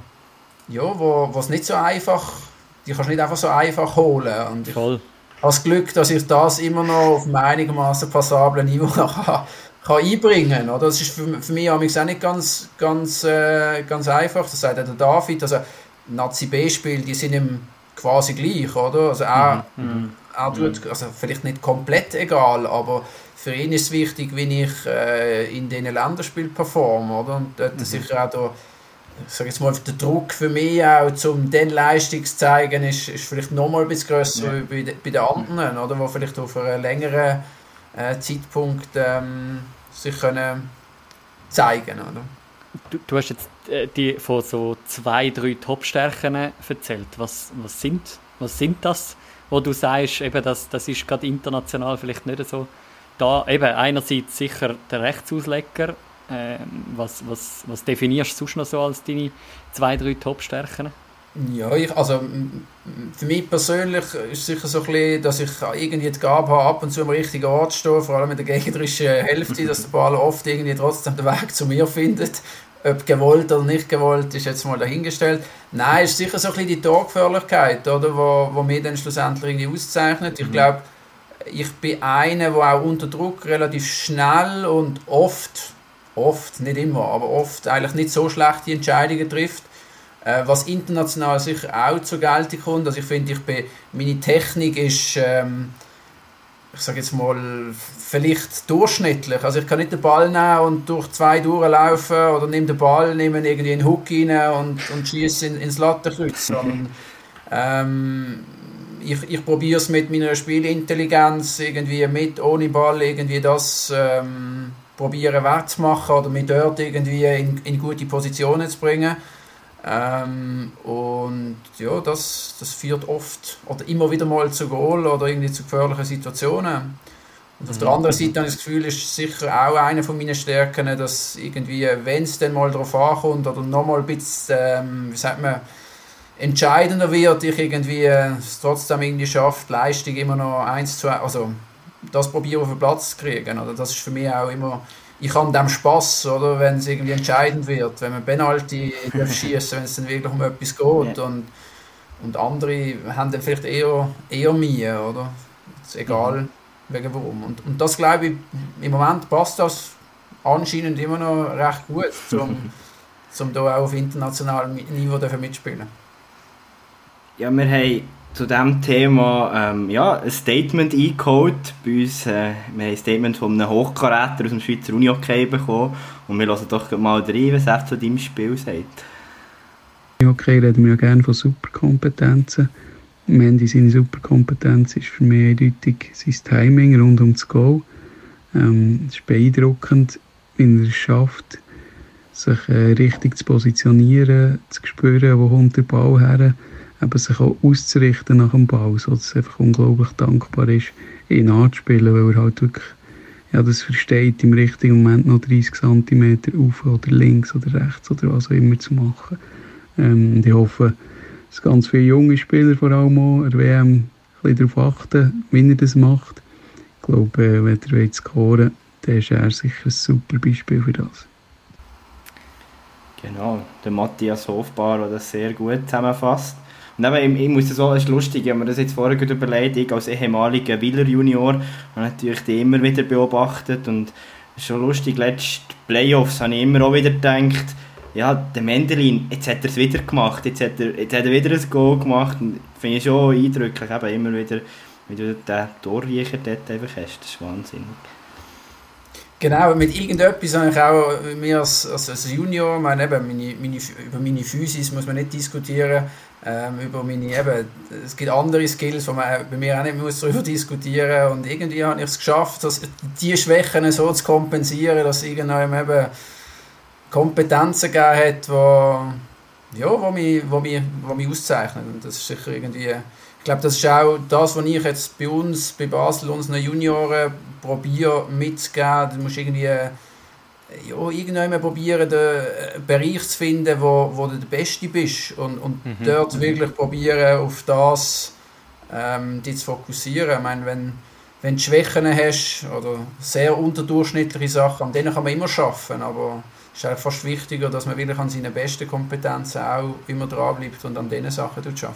ja, wo, wo es nicht so einfach, die kannst du nicht einfach so einfach holen. Und ich, Voll das Glück, dass ich das immer noch auf einem einigermaßen passablen Niveau kann, kann einbringen kann. Das ist für, für mich auch nicht ganz, ganz, äh, ganz einfach. Das sagt der David. Also, Nazi B-Spiel, die sind im quasi gleich, oder? Also er, mhm. er tut, also vielleicht nicht komplett egal, aber für ihn ist es wichtig, wie ich äh, in diesen Länderspielen performe, oder? Und dort mhm. sicher auch der, ich sage jetzt mal, der Druck für mich auch, um den Leistung zu zeigen, ist, ist vielleicht nochmal ein bisschen grösser ja. bei, bei den anderen, oder? Wo vielleicht auf einen längeren äh, Zeitpunkt ähm, sich können zeigen, oder? Du, du hast jetzt äh, die von so zwei, drei Top-Stärken erzählt. Was, was, sind, was sind das, wo du sagst, eben das, das ist gerade international vielleicht nicht so da? Eben einerseits sicher der Rechtsausleger. Äh, was, was, was definierst du sonst noch so als deine zwei, drei Top-Stärken? Ja, ich, also für mich persönlich ist es sicher so ein bisschen, dass ich irgendwie die Gabe habe, ab und zu am richtigen Ort zu stehen, vor allem in der gegnerischen Hälfte, dass der Ball oft irgendwie trotzdem den Weg zu mir findet. Ob gewollt oder nicht gewollt, ist jetzt mal dahingestellt. Nein, es ist sicher so ein bisschen die Torgefährlichkeit, oder, wo, wo mich dann schlussendlich irgendwie auszeichnet. Ich mhm. glaube, ich bin einer, der auch unter Druck relativ schnell und oft, oft, nicht immer, aber oft eigentlich nicht so schlechte Entscheidungen trifft. Äh, was international sicher auch zur Geltung kommt. Also ich finde, ich meine Technik ist... Ähm, ich sage jetzt mal, vielleicht durchschnittlich. Also ich kann nicht den Ball nehmen und durch zwei durchlaufen oder nehme den Ball, nehme irgendwie einen Hook rein und, und schieße in, ins Lattenkreuz. ähm, ich, ich probiere es mit meiner Spielintelligenz irgendwie mit, ohne Ball irgendwie das ähm, probieren wettzumachen oder mich dort irgendwie in, in gute Positionen zu bringen. Ähm, und ja, das, das führt oft oder immer wieder mal zu Goal oder irgendwie zu gefährlichen Situationen. Und auf der anderen Seite habe ich das Gefühl, ist sicher auch eine von meinen Stärken, dass irgendwie, wenn es dann mal darauf ankommt oder nochmal ein bisschen, ähm, wie sagt man, entscheidender wird, ich irgendwie es trotzdem irgendwie schafft, Leistung immer noch eins zu also das probiere auf den Platz zu kriegen. Oder das ist für mich auch immer ich habe dem Spaß, oder, wenn es irgendwie entscheidend wird, wenn man Penalty schießen, wenn es dann wirklich um etwas geht. Ja. Und, und andere haben dann vielleicht eher, eher Mühe, oder? Ist egal, mhm. wegen warum. Und, und das glaube ich, im Moment passt das anscheinend immer noch recht gut, um, um da auch auf internationalem Niveau mitspielen. Ja, wir haben zu diesem Thema ähm, ja, ein Statement eingeholt. Bei uns, äh, wir haben ein Statement von einem Hochkaräter aus dem Schweizer Uni-Hockey bekommen und wir hören doch mal rein, was er zu deinem Spiel sagt. Hockey reden wir ja gerne von Superkompetenzen. Mandy seine Superkompetenz ist für mich eindeutig sein Timing rund um das Goal. Ähm, es ist beeindruckend, wie er es schafft, sich äh, richtig zu positionieren, zu spüren, wo kommt der Ball her eben sich auch auszurichten nach dem Ball, so dass es einfach unglaublich dankbar ist, ihn anzuspielen, weil er halt wirklich ja, das versteht, im richtigen Moment noch 30 cm auf oder links oder rechts oder was auch immer zu machen. Ähm, ich hoffe, dass ganz viele junge Spieler vor allem auch der WM ein bisschen darauf achten, wie er das macht. Ich glaube, äh, wenn er scoren dann ist er sicher ein super Beispiel für das. Genau, der Matthias Hofbar, der das sehr gut zusammenfasst. Eben, ich, ich muss das auch, es ist lustig, wenn man das jetzt vorher überlegt, ich als ehemaliger Wieler Junior habe natürlich die immer wieder beobachtet und es ist schon lustig, letzte Playoffs habe ich immer auch wieder gedacht, ja, der Mendelin, jetzt hat er es wieder gemacht, jetzt hat er, jetzt hat er wieder ein Goal gemacht und finde ich schon eindrücklich, eben immer wieder, wie du den Torriecher dort einfach hast, das ist wahnsinnig. Genau, mit irgendetwas habe ich auch mir als, als, als Junior, meine, eben, meine, meine, über meine Physis muss man nicht diskutieren, ähm, über meine, eben, es gibt andere Skills, die man bei mir auch nicht muss darüber diskutieren und irgendwie habe ich es geschafft, dass die Schwächen so zu kompensieren, dass irgendwann eben Kompetenzen gegeben hat, die, ja, wo mich, wo mich, wo mich auszeichnen und das ist sicher irgendwie, glaube, das ist auch das, was ich jetzt bei uns, bei Basel, unseren Junioren probiere mitzugeben, du musst irgendwie ja, irgendwann probieren, den Bereich zu finden, wo, wo du der Beste bist und, und mhm. dort mhm. wirklich probieren, auf das ähm, dich zu fokussieren. Ich meine, wenn, wenn du Schwächen hast oder sehr unterdurchschnittliche Sachen, an denen kann man immer arbeiten, aber es ist eigentlich fast wichtiger, dass man wirklich an seinen besten Kompetenzen auch immer dranbleibt und an diesen Sachen arbeitet.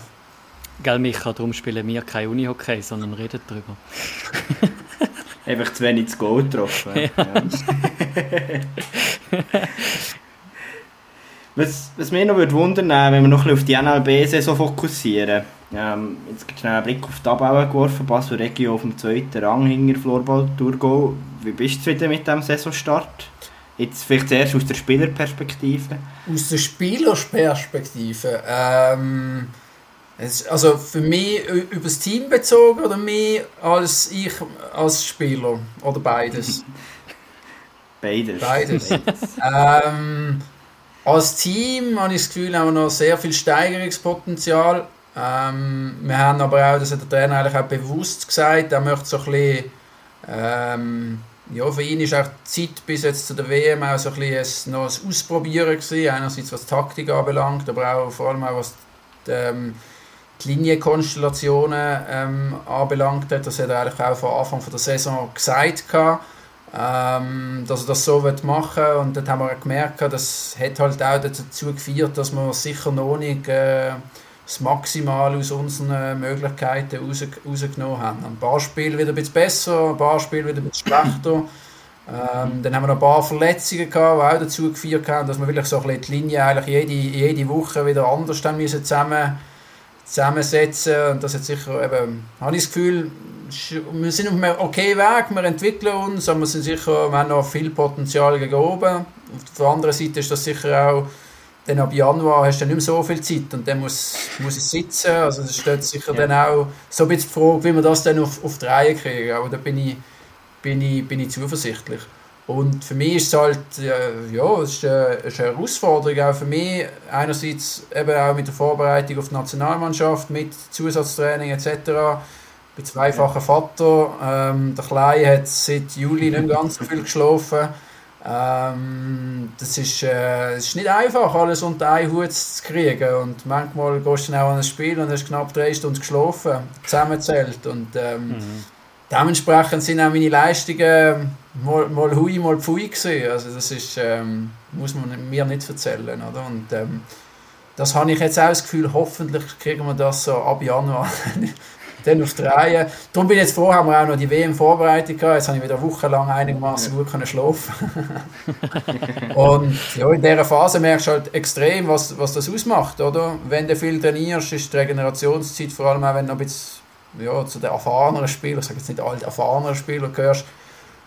Gell, Micha, darum spielen wir kein Unihockey, sondern reden darüber. Einfach zu wenig zu Goal getroffen. Ja. was, was mich noch würde wundern, wenn wir noch ein bisschen auf die NLB-Saison fokussieren, Ähm, jetzt gibt schnell einen Blick auf die Tabelle geworfen. Basel Regio auf dem zweiten Rang hinter Floorball Thurgau. Wie bist du zufrieden mit diesem Saisonstart? Jetzt vielleicht zuerst aus der Spielerperspektive. Aus der Spielerperspektive? Ähm, also für mich über das Team bezogen oder mich als ich als Spieler? Oder beides? beides. Beides. ähm, als Team habe ich das Gefühl, haben wir noch sehr viel Steigerungspotenzial. Ähm, wir haben aber auch, das hat der Trainer eigentlich auch bewusst gesagt, er möchte so ein bisschen, ähm, ja, für ihn ist auch die Zeit bis jetzt zu der WM auch so ein bisschen noch ein Ausprobieren gewesen, einerseits was Taktik anbelangt, aber auch vor allem auch was die, ähm, die Linienkonstellationen ähm, anbelangt hat. Das hat er eigentlich auch von Anfang der Saison gesagt ähm, dass er das so machen will. Und dann haben wir gemerkt, das hat halt auch dazu geführt, dass wir sicher noch nicht äh, das Maximal aus unseren Möglichkeiten raus, rausgenommen haben. Ein paar Spiele wieder ein bisschen besser, ein paar Spiele wieder ein bisschen schlechter. Ähm, dann haben wir noch ein paar Verletzungen gehabt, die auch dazu geführt haben, dass wir wirklich so ein bisschen die Linie eigentlich jede, jede Woche wieder anders dann müssen zusammen, zusammensetzen Und das hat sicher eben, habe ich das Gefühl, wir sind auf einem okay Weg, wir entwickeln uns, aber wir sind sicher, wir haben noch viel Potenzial gegen oben. Auf der anderen Seite ist das sicher auch, dann ab Januar hast du nicht mehr so viel Zeit und dann muss, muss es sitzen, also das steht sicher ja. dann auch so ein bisschen die Frage, wie wir das dann auf, auf die Reihe kriegen, aber da bin ich, bin ich, bin ich zuversichtlich. Und für mich ist es halt, ja, es ist eine, ist eine Herausforderung, auch für mich, einerseits eben auch mit der Vorbereitung auf die Nationalmannschaft, mit Zusatztraining etc., bin zweifacher Vater. Ähm, der Kleine hat seit Juli nicht ganz so viel geschlafen. Ähm, das ist, äh, ist nicht einfach, alles unter einen Hut zu kriegen. Und manchmal gehst du auch an ein Spiel und hast knapp drei Stunden geschlafen, zusammenzählt. Und ähm, mhm. Dementsprechend sind auch meine Leistungen mal, mal hui, mal pfui gewesen. Also das ist, ähm, muss man mir nicht erzählen. Oder? Und ähm, das habe ich jetzt auch das Gefühl, hoffentlich kriegen wir das so ab Januar dann auf die Reihe. Darum bin ich jetzt froh, haben wir auch noch die WM-Vorbereitung gehabt. Jetzt habe ich wieder wochenlang einigermaßen gut können schlafen Und ja, in dieser Phase merkst du halt extrem, was, was das ausmacht, oder? Wenn du viel trainierst, ist die Regenerationszeit, vor allem auch wenn du ein bisschen ja, zu den erfahreneren Spielern, ich sage jetzt nicht alt erfahrenen Spielern gehörst,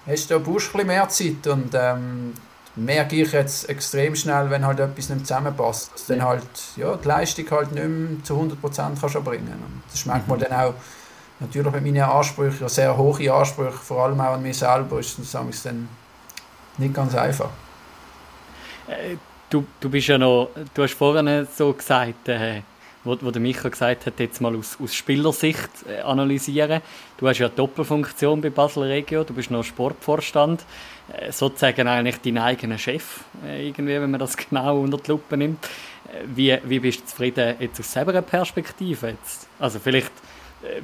hast du, brauchst ein bisschen mehr Zeit und ähm, merke ich jetzt extrem schnell, wenn halt etwas nicht zusammenpasst, dass dann halt, ja, die Leistung halt nicht mehr zu 100% kannst erbringen. Und das ist manchmal dann auch, natürlich mit meinen Ansprüchen, ja, sehr hohe Ansprüche, vor allem auch an mich selber, ist das dann nicht ganz einfach. Äh, du, du bist ja noch, du hast vorhin so gesagt, äh, wo, wo der Micha gesagt hat, jetzt mal aus, aus Spielersicht äh, analysieren. Du hast ja eine Doppelfunktion bei Basel Regio, du bist noch Sportvorstand, äh, sozusagen eigentlich dein eigener Chef, äh, irgendwie, wenn man das genau unter die Lupe nimmt. Wie, wie bist du zufrieden jetzt aus selber Perspektive jetzt? Also vielleicht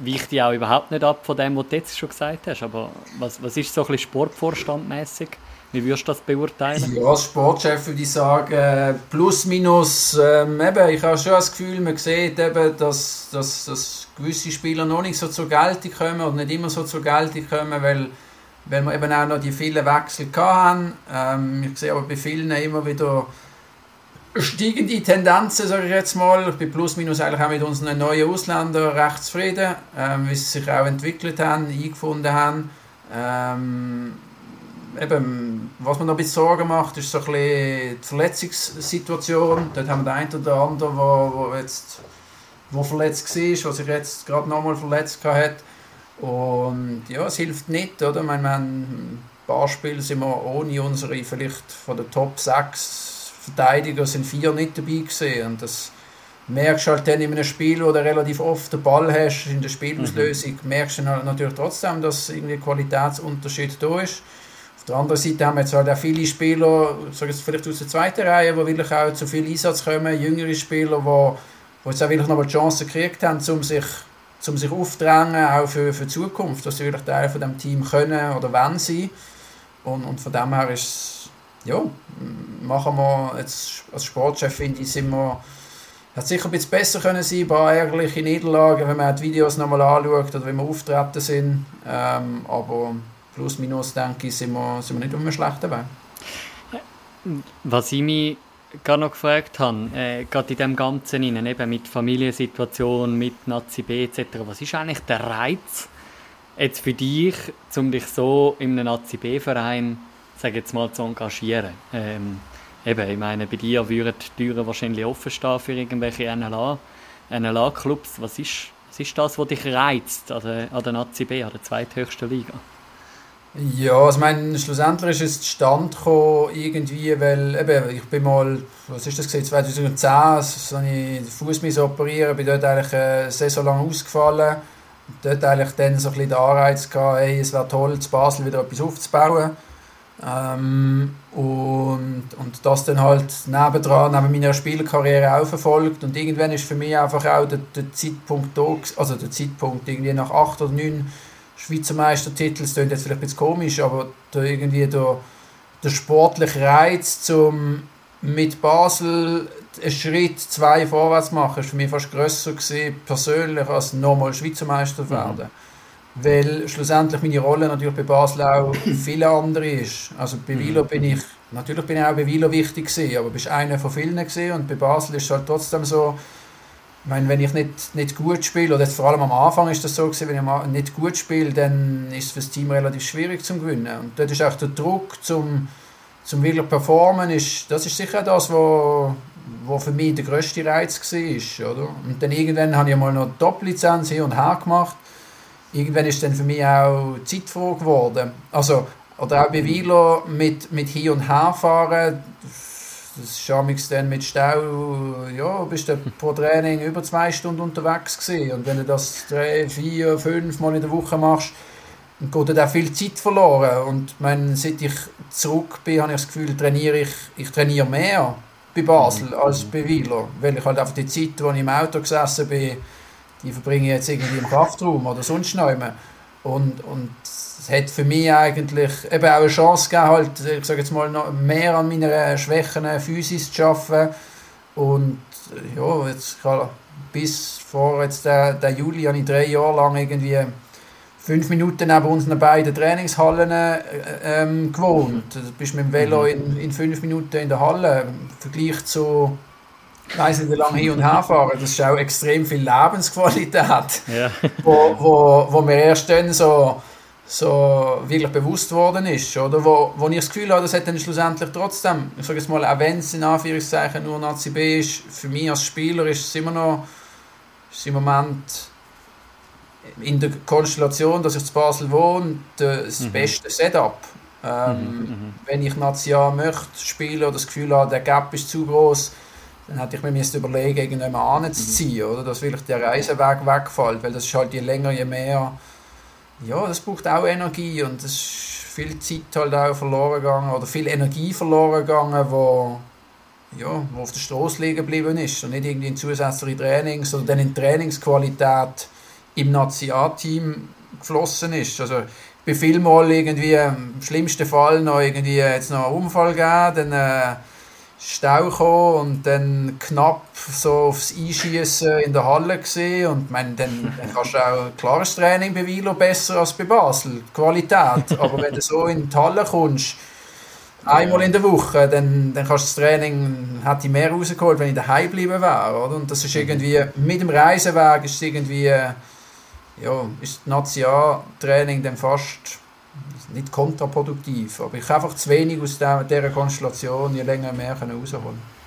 weicht die auch überhaupt nicht ab von dem, was du jetzt schon gesagt hast, aber was, was ist so ein bisschen sportvorstandmäßig? Wie würdest du das beurteilen? Ja, als Sportchef würde ich sagen, plus minus, ähm, eben, ich habe schon das Gefühl, man sieht eben, dass, dass, dass gewisse Spieler noch nicht so zur Geltung kommen oder nicht immer so zur Geltung kommen, weil, weil wir eben auch noch die vielen Wechsel hatten. Ähm, ich sehe aber bei vielen immer wieder steigende Tendenzen, sage ich jetzt mal. Ich bin plus minus eigentlich auch mit unseren neuen Ausländern recht zufrieden, ähm, wie sie sich auch entwickelt haben, eingefunden haben. Ähm, eben, was mir noch ein bisschen Sorgen macht, ist so ein bisschen die Verletzungssituation. Dort haben wir den einen oder anderen, wo, wo jetzt wo verletzt war, was sich jetzt gerade nochmal verletzt hat. Und ja, es hilft nicht, oder? Ich meine, wir haben ein paar Spiele sind wir ohne unsere, vielleicht von den Top 6 Verteidiger sind vier nicht dabei gewesen. Und das merkst du halt dann in einem Spiel, wo du relativ oft den Ball hast, in der Spielauslösung, mhm. merkst du natürlich trotzdem, dass irgendwie Qualitätsunterschied da ist. Auf der anderen Seite haben wir jetzt halt auch viele Spieler, sag jetzt vielleicht aus der zweiten Reihe, die wirklich auch zu viel Einsatz kommen, jüngere Spieler, die, die jetzt auch wirklich noch mal die Chance gekriegt haben, um sich, um sich aufzudrängen, auch für, für die Zukunft, dass sie wirklich Teil von dem Team können oder wollen sein. Und, und von dem her ist ja, machen wir jetzt als Sportchef, finde ich, sind wir hat sicher ein bisschen besser können sein, ein paar ärgerliche Niederlagen, wenn man die Videos nochmal anschaut oder wenn wir auftreten sind. Ähm, aber plus minus, denke ich, sind wir, sind wir nicht auf einem schlechten Weg. Was ich mich gerade noch gefragt habe, äh, gerade in dem Ganzen rein, eben mit Familiensituation, mit Nazi B etc., was ist eigentlich der Reiz jetzt für dich, um dich so in einem Nazi B-Verein, zu engagieren? Ähm, eben, ich meine, bei dir würden die Türen wahrscheinlich offen stehen für irgendwelche NLA, NLA-Clubs. Was ist, was ist das, was dich reizt an der, an der Nazi B, an der zweithöchsten Liga? Ja, also mein, schlussendlich ist es zustande gekommen, irgendwie, weil eben, ich bin mal, was ist das gewesen, 2010, als ich den Fuß operieren bin dort eigentlich eine Saison lang ausgefallen. Und dort eigentlich dann so ein bisschen den Anreiz gehabt, hey, es wäre toll, zu Basel wieder etwas aufzubauen. Ähm, und, und das dann halt nebendran, neben meiner Spielkarriere auch verfolgt. Und irgendwann ist für mich einfach auch der, der Zeitpunkt da, also der Zeitpunkt irgendwie nach acht oder neun Schweizer Meistertitel, das klingt jetzt vielleicht ein bisschen komisch, aber da irgendwie der, der sportliche Reiz zum mit Basel einen Schritt, zwei vorwärts machen, war für mich fast grösser gewesen, persönlich, als nochmal Schweizer Meister werden. Mhm. Weil schlussendlich meine Rolle natürlich bei Basel auch viele andere ist. Also bei Vilo bin ich, natürlich bin ich auch bei Vilo wichtig gewesen, aber bist einer von vielen gewesen und bei Basel ist es halt trotzdem so, ich meine, wenn ich nicht, nicht gut spiele, oder vor allem am Anfang ist das so gewesen, wenn ich nicht gut spiele, dann ist es für das Team relativ schwierig zu gewinnen. Und dort ist auch der Druck zum, zum wirklich performen, ist, das ist sicher das, wo, wo für mich der grösste Reiz war. Oder? Und dann irgendwann habe ich mal noch Doppellizenz hier und her gemacht. Irgendwann ist dann für mich auch Zeitfrage geworden. Also, oder auch bei Vilo mit, mit Hin- und Herfahren das ist dann mit Stau, ja, bist du pro Training über zwei Stunden unterwegs gewesen. Und wenn du das drei, vier, fünf Mal in der Woche machst, dann geht da viel Zeit verloren. Und mein, seit ich zurück bin, habe ich das Gefühl, trainiere ich, ich trainiere mehr bei Basel mhm. als bei Wieler. Weil ich halt einfach die Zeit, wo ich im Auto gesessen bin, die verbringe ich jetzt irgendwie im Kraftraum oder sonst noch immer. Und, und es hat für mich eigentlich eben auch eine Chance gegeben, halt, ich sage jetzt mal, noch mehr an meiner Schwächen Physis zu arbeiten. Und ja, jetzt bis vor jetzt der, der Juli habe ich drei Jahre lang irgendwie fünf Minuten neben unseren beiden Trainingshallen äh, ähm, gewohnt. Du bist mit dem Velo in, in fünf Minuten in der Halle. Im Vergleich zu ich weiß nicht, wie lange hin und her fahren, das ist auch extrem viel Lebensqualität, ja. wo, wo, wo mir erst dann so so wirklich bewusst worden ist. Oder? Wo, wo ich das Gefühl habe, das hat dann schlussendlich trotzdem, ich sage jetzt mal, auch wenn es in Anführungszeichen nur Nazi B ist, für mich als Spieler ist es immer noch ist im Moment in der Konstellation, dass ich zu Basel wohne, das mhm. beste Setup. Ähm, mhm, mhm. wenn ich Nazi A möchte spielen oder das Gefühl habe, der Gap ist zu groß, dann hätte ich mir müssen überlegen, irgendjemand anzuziehen, mhm. oder dass wirklich der Reiseweg wegfällt, weil das ist halt je länger, je mehr ja, das braucht auch Energie und es ist viel Zeit halt auch verloren gegangen oder viel Energie verloren gegangen, wo, ja, wo auf der Straße liegen geblieben ist und nicht irgendwie in zusätzliche Trainings oder dann in Trainingsqualität im Nationalteam geflossen ist. Also ich bin vielmal irgendwie im schlimmsten Fall noch irgendwie jetzt noch einen Unfall gegeben, dann äh, Stau gekommen und dann knapp so aufs Einschießen in der Halle gesehen und mein, dann, kannst du auch klares Training bei Vilo besser als bei Basel, Qualität. Aber wenn du so in die Halle kommst, einmal in der Woche, dann, dann kannst du das Training, hätte ich mehr rausgeholt, wenn ich daheim geblieben wäre, oder? Und das ist irgendwie, mit dem Reiseweg ist irgendwie, ja, ist das Nationaltraining dann fast nicht kontraproduktiv, aber ich habe einfach zu wenig aus der, dieser Konstellation je länger mehr rausholen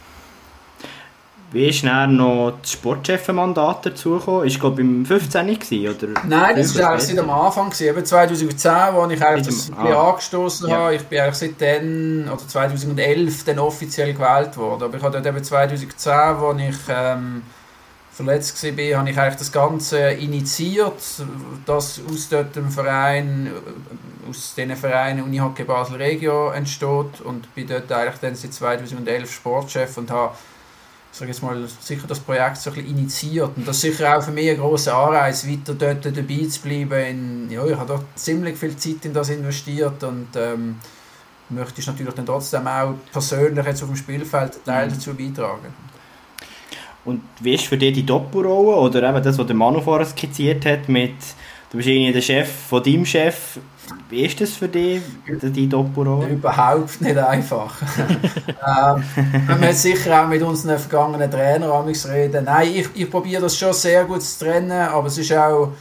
wie ist dann noch das Sportchefmandat dazugekommen? Ist glaube im 15. Gewesen, oder? Nein, das war eigentlich seit am Anfang. Eben 2010, als ich eigentlich das ah. angestoßen ja. habe. Ich bin eigentlich seitdem, oder 2011, dann offiziell gewählt worden. Aber ich habe dort eben 2010, als ich ähm, verletzt war, habe ich eigentlich das Ganze initiiert, dass aus dem Verein, aus diesen Vereinen Unihockey Basel Regio entsteht und bin dort eigentlich dann seit 2011 Sportchef und habe sage jetzt mal, sicher das Projekt so ein bisschen initiiert. Und das ist sicher auch für mich ein grosser Anreiz, weiter dort dabei zu bleiben. In, ja, ich habe dort ziemlich viel Zeit in das investiert und ähm, möchte natürlich dann trotzdem auch persönlich jetzt auf dem Spielfeld Teil mhm. dazu beitragen. Und wie ist für dich die Doppelrolle oder eben das, was der Manu vorher skizziert hat mit du bist irgendwie der Chef von deinem Chef wie ist das für dich, die Doppelrolle? Überhaupt nicht einfach. ähm, wir müssen sicher auch mit unseren vergangenen Trainern reden. Nein, ich, ich probiere das schon sehr gut zu trennen, aber es ist auch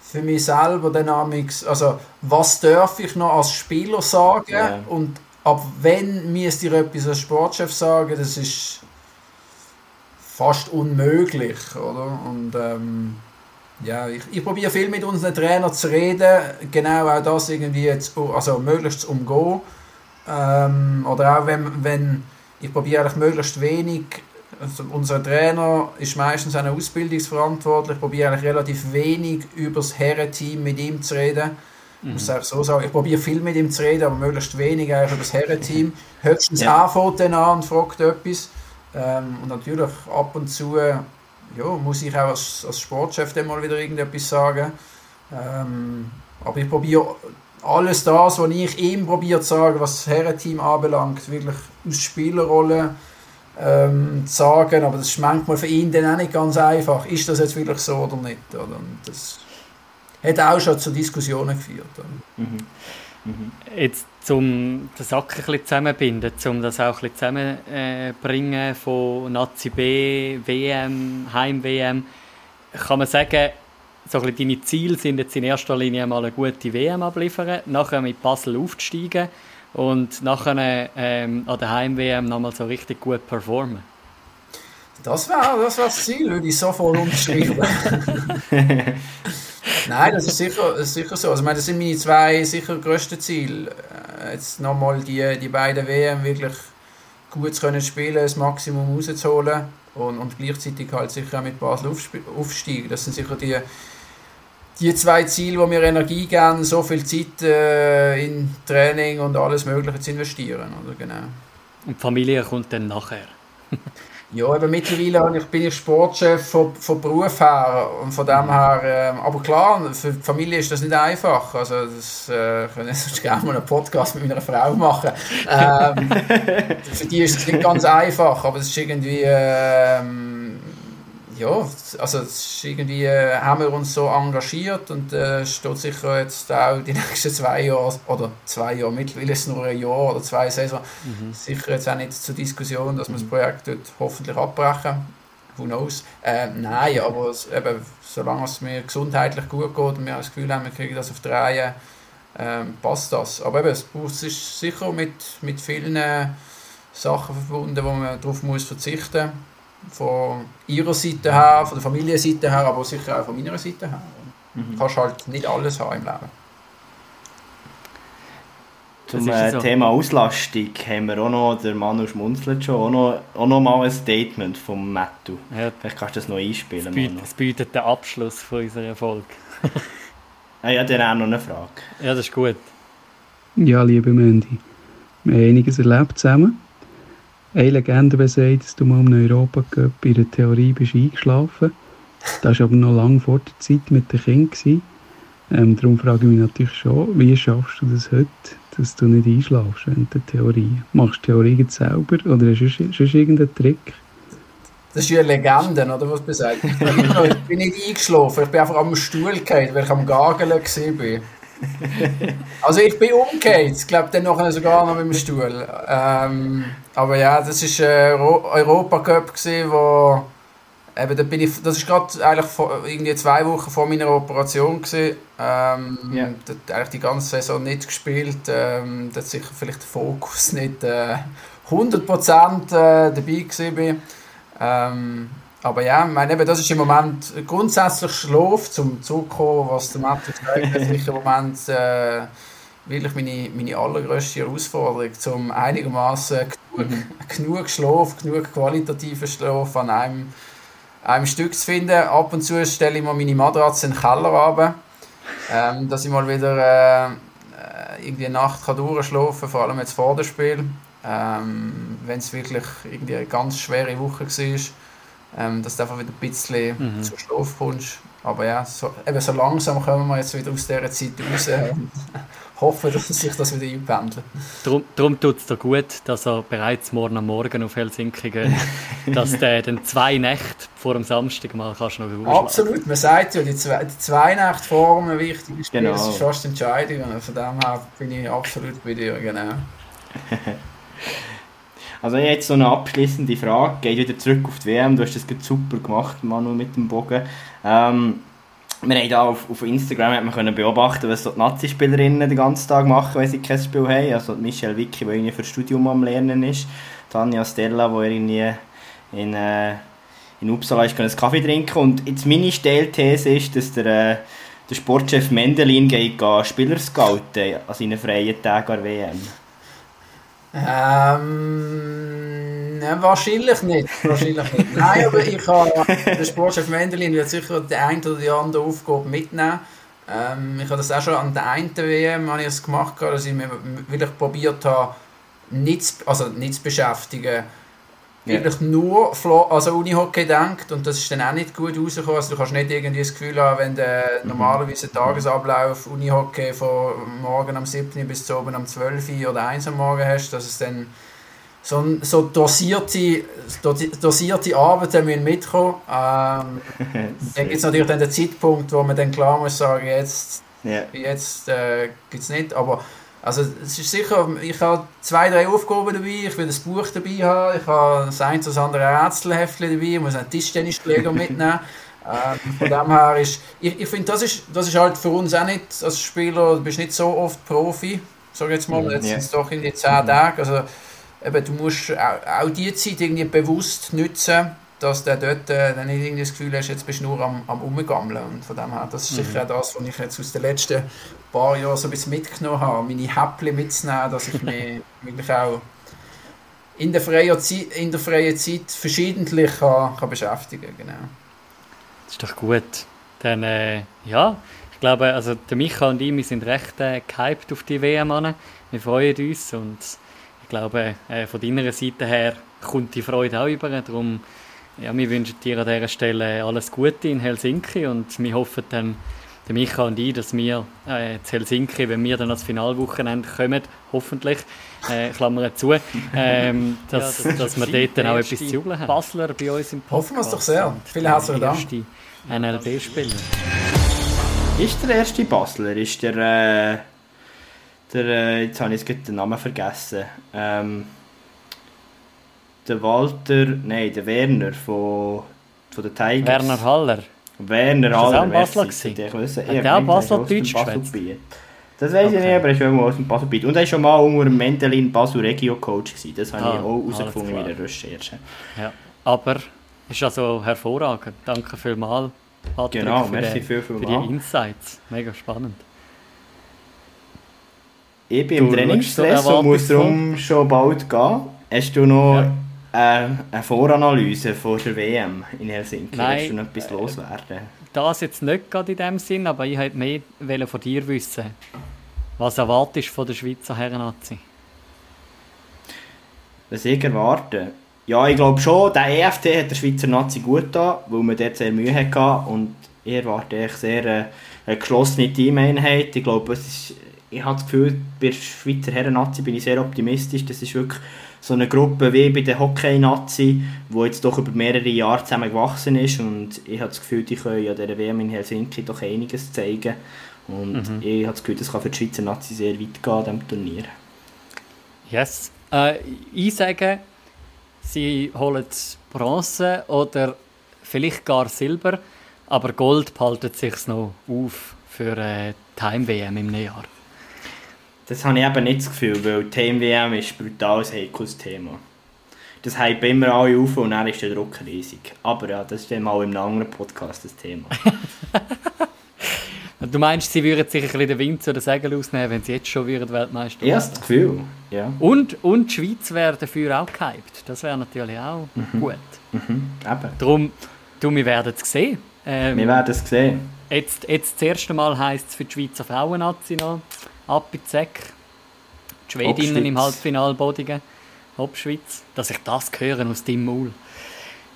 für mich selber Dynamics, also was darf ich noch als Spieler sagen yeah. und ab wenn müsste ich etwas als Sportchef sagen, das ist fast unmöglich, oder? Und ähm, ja, ich, ich probiere viel mit unseren Trainern zu reden, genau auch das irgendwie, jetzt, also möglichst zu umgehen. Ähm, oder auch wenn, wenn ich probiere eigentlich möglichst wenig, also unser Trainer ist meistens eine Ausbildungsverantwortlich, ich probiere eigentlich relativ wenig über das Herrenteam mit ihm zu reden. Mhm. Ich muss mhm. so sagen, ich probiere viel mit ihm zu reden, aber möglichst wenig eigentlich über das Herrenteam. Höchstens ja. anfängt dann an und fragt etwas. Ähm, und natürlich ab und zu ja, muss ich auch als, als Sportchef dann mal wieder irgendetwas sagen. Ähm, aber ich probiere alles das, was ich ihm probiere zu sagen, was das Herrenteam anbelangt, wirklich aus Spielerrolle ähm, zu sagen. Aber das ist manchmal für ihn dann auch nicht ganz einfach. Ist das jetzt wirklich so oder nicht? Oder? Das hat auch schon zu Diskussionen geführt. Mhm. Mhm. Jetzt zum den Sack ein bisschen zusammenbinden, um das auch ein bisschen zusammenbringen von Nazi B, WM, Heim-WM, kann man sagen, so ein deine Ziele sind jetzt in erster Linie mal eine gute WM abliefern, nachher mit Basel aufzusteigen und nachher ähm, an der Heim-WM nochmal so richtig gut performen. Das wäre das, wär das Ziel, würde ich sofort unterschreiben. Nein, das ist sicher, sicher so. Also, ich meine, das sind meine zwei sicher grössten Ziele. Äh, jetzt nochmal die, die beiden WM wirklich gut zu können spielen, das Maximum rauszuholen und, und gleichzeitig halt sicher auch mit Basel aufsteigen. Das sind sicher die, die zwei Ziele, die mir Energie geben, so viel Zeit äh, in Training und alles Mögliche zu investieren. Oder? Genau. Und die Familie kommt dann nachher. Ja, eben mittlerweile ich, bin ich Sportchef von, von Beruf her und von dem her, äh, aber klar, für die Familie ist das nicht einfach. Also das äh, könnte sonst gerne mal einen Podcast mit meiner Frau machen. Ähm, für die ist es nicht ganz einfach, aber es ist irgendwie ähm, ja, also irgendwie äh, haben wir uns so engagiert und äh, steht sicher jetzt auch die nächsten zwei Jahre oder zwei Jahre mittlerweile ist es nur ein Jahr oder zwei Saison mhm. sicher jetzt auch nicht zur Diskussion, dass wir das mhm. Projekt dort hoffentlich abbrechen. Who knows? Äh, nein, aber es, eben, solange es mir gesundheitlich gut geht und wir das Gefühl haben, wir kriegen das auf die Reihe, äh, passt das. Aber eben, es ist sicher mit, mit vielen äh, Sachen verbunden, wo man darauf muss verzichten muss von ihrer Seite her, von der Familienseite her, aber sicher auch von meiner Seite her. Mhm. Du kannst halt nicht alles haben im Leben. Zum äh, so. Thema Auslastung haben wir auch noch, der Manu schmunzelt schon, auch noch, auch noch mal ein Statement vom Mattu. Ja. Vielleicht kannst du das noch einspielen. Das bietet, das bietet den Abschluss von unserer Folge. ah, ja, dann auch noch eine Frage. Ja, das ist gut. Ja, liebe Mandy, wir haben einiges erlebt zusammen. Eine Legende besagt, dass du mal im Europacup in der Theorie bist eingeschlafen Das war aber noch lange vor der Zeit mit den Kindern. Ähm, darum frage ich mich natürlich schon, wie schaffst du das heute, dass du nicht einschlafst während der Theorie? Machst du Theorie selber oder hast du sonst irgendeinen Trick? Das ist ja eine Legende, oder was du sagst. Ich bin nicht eingeschlafen, ich bin einfach am Stuhl gefallen, weil ich am Gageln war. Also ich bin umgekehrt, ich glaube dann noch sogar noch mit dem Stuhl. Ähm, aber ja, das war ein Europacup, wo eben, da bin ich, das ist gerade eigentlich vor, irgendwie zwei Wochen vor meiner Operation gewesen. Ähm, yeah. da eigentlich die ganze Saison nicht gespielt. Ähm, da sicher vielleicht der Fokus nicht äh, 100% äh, dabei gewesen Ähm, aber ja, ich meine, eben, das ist im Moment grundsätzlich Schlaf, zum zurückkommen, was der Matt gesagt hat, ist im Moment äh, wirklich meine, meine allergrößte Herausforderung, um einigermaßen genug, mhm. genug Schlaf, genug qualitativen Schlaf an einem, einem Stück zu finden. Ab und zu stelle ich mal meine Matratze in den Keller runter, ähm, dass ich mal wieder äh, äh irgendwie eine Nacht kann durchschlafen kann, vor allem jetzt vor dem Spiel. Ähm, Wenn es wirklich irgendwie eine ganz schwere Woche war ähm, dass du einfach wieder ein bisschen mhm. zu Schlaf kommst. Aber ja, so, eben so langsam kommen wir jetzt wieder aus dieser Zeit raus und hoffe, dass sich das wieder einpendelt. Darum, darum tut es dir gut, dass er bereits morgen am Morgen auf Helsinki geht. dass du dann zwei Nächte vor dem Samstag mal kannst noch ausschlafen. Absolut, man sagt ja, die zwei, die zwei Nächte vor einem wichtigen Spiel, genau. das ist fast entscheidend. Und von dem her bin ich absolut bei dir, genau. Also jetzt so eine abschließende Frage, geht wieder zurück auf die WM, du hast das super gemacht, Manu, mit dem Bogen. Ähm, wir haben da auf, auf Instagram hat man können beobachten, was so die Nazi-Spielerinnen den ganzen Tag machen, wenn sie kein Spiel haben. Also Michelle Vicky, die irgendwie für Studium am Lernen ist. Tanja Stella, die irgendwie in, äh, in Uppsala ist, einen Kaffee trinken Und jetzt meine Stellthese ist, dass der, äh, der Sportchef Mendelin geht, geht Spieler scouten an seinen freien Tagen an WM. Ähm, ne, wahrscheinlich nicht. Wahrscheinlich nicht. Nein, aber ich habe, der Sportchef Mendelin wird sicher die eine oder die andere Aufgabe mitnehmen. Ähm, ich habe das auch schon an der einen WM habe ich das gemacht, dass ich mir wirklich probiert habe, nicht, also nicht zu beschäftigen wirklich nur also Unihockey denkt und das ist dann auch nicht gut rausgekommen. Also du kannst nicht irgendwie das Gefühl haben, wenn du mhm. normalerweise einen Tagesablauf Unihockey von morgen am 7. bis zu oben am 12. oder 1 am Morgen hast, dass es dann so, so dosierte, dosierte Arbeiten müssen mitkommen. Ähm, dann gibt es natürlich dann den Zeitpunkt, wo man dann klar muss sagen, jetzt, yeah. jetzt äh, gibt es nicht, aber also es ist sicher, ich habe zwei, drei Aufgaben dabei, ich will das Buch dabei haben, ich habe das ein oder andere Rätselheftchen dabei, ich muss einen Tischtennisschläger mitnehmen. Ähm, von dem her ist, ich, ich finde, das ist, das ist halt für uns auch nicht, als Spieler, du bist nicht so oft Profi, sag jetzt mal, jetzt sind es doch in die zehn Tage, also eben, du musst auch, auch die Zeit irgendwie bewusst nutzen, dass du dort äh, dann nicht irgendwie das Gefühl hast, jetzt bist du nur am, am Umgammeln. Und von dem her, das ist mhm. sicher auch das, was ich jetzt aus den letzten paar Jahren so ein bisschen mitgenommen habe, meine Häppchen mitzunehmen, dass ich mich wirklich auch in der freien Zeit, in der freien Zeit verschiedentlich kann, kann beschäftigen genau. Das ist doch gut. Dann, äh, ja, ich glaube, also der Micha und ich, wir sind recht äh, gehypt auf die WM an. Wir freuen uns und ich glaube, äh, von deiner Seite her kommt die Freude auch über. Darum ja, wir wünschen dir an dieser Stelle alles Gute in Helsinki und wir hoffen dann, der Micha und ich, dass wir äh, zu Helsinki, wenn wir dann als Finalwochenende kommen, hoffentlich, äh, Klammern zu, ähm, dass, ja, das dass wir dort dann auch etwas zu jubeln haben. Basler bei uns im Podcast. Hoffen wir es doch sehr. Vielen herzlichen Dank. NLB-Spieler. Ist der erste Basler, ist der, äh, der äh, jetzt habe ich jetzt den Namen vergessen, ähm, der Walter, nein, der Werner von, von den Tigers. Werner Haller. Werner Haller. Ist das auch Basler gewesen? Hat der auch Basel Deutsch geschwätzt? Das weiß okay. ich nicht, aber er ist schon mal aus dem Baselbiet. Und er war schon mal unter dem Mendelin Basel Regio Coach. Gewesen. Das habe ah, ich auch herausgefunden in der Recherche. Ja, aber ist also hervorragend. Danke vielmals. Patrick, genau, für merci viel, viel für die Insights. Mega spannend. Ich bin im Trainingsstress und muss darum schon bald gehen. Hast du noch ja. Äh, eine Voranlyse vor der WM in Helsinki? Nein, Willst du noch etwas loswerden? Das jetzt nicht gerade in dem Sinn, aber ich wollte mehr von dir wissen. Was erwartest du von der Schweizer Herren-Nazi? Was ich erwarte? Ja, ich glaube schon, der EFT hat der Schweizer Nazi gut da, weil man dort sehr Mühe hatte und ich erwarte sehr äh, eine geschlossene Teameinheit. Ich glaube, es ist, ich habe das Gefühl, bei der Schweizer Herren-Nazi bin ich sehr optimistisch. Das ist wirklich so eine Gruppe wie bei der Hockey-Nazi, die jetzt doch über mehrere Jahre zusammen gewachsen ist und ich habe das Gefühl, die können ja der WM in Helsinki doch einiges zeigen und mhm. ich habe das Gefühl, das kann für die Schweizer Nazi sehr weit gehen, diesem Turnier. Yes. Äh, ich sage, sie holen Bronze oder vielleicht gar Silber, aber Gold behalten sich noch auf für äh, die Heim-WM im Jahr. Das habe ich eben nicht das Gefühl, weil Team WM ist ein brutales heikles Thema. Das hype immer alle auf und dann ist der Druck riesig. Aber ja, das ist mal in einem anderen Podcast das Thema. du meinst, sie würden sich ein bisschen den Wind zu den Segeln ausnehmen, wenn sie jetzt schon würden Weltmeister? Ja, das Gefühl, ja. Und, und die Schweiz wäre dafür auch gehypt. Das wäre natürlich auch mhm. gut. Mhm, eben. Darum, du, wir werden es sehen. Ähm, wir werden es sehen. Jetzt, jetzt das erste Mal heisst es für die Schweizer Frauen-Nazi noch Appizek, die Schwedinnen im Halbfinale Bodigen, Hauptschweiz, dass ich das höre aus deinem Maul.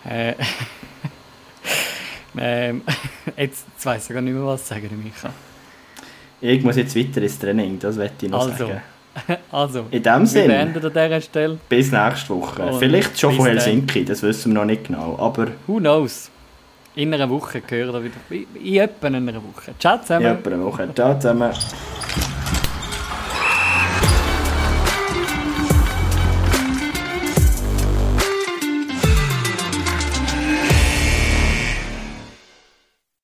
Äh, ähm, jetzt, jetzt weiss ich gar nicht mehr, was sagen, Micha. Ich muss jetzt weiter ins Training, das werde ich noch Also, sagen. Also, In dem wir Sinne, beenden an dieser Stelle. bis nächste Woche. Und Vielleicht schon von dann. Helsinki, das wissen wir noch nicht genau. Aber Who knows? In einer Woche gehört er wieder. In etwa einer Woche. Ciao zusammen. ja, eine Woche. Ciao zusammen.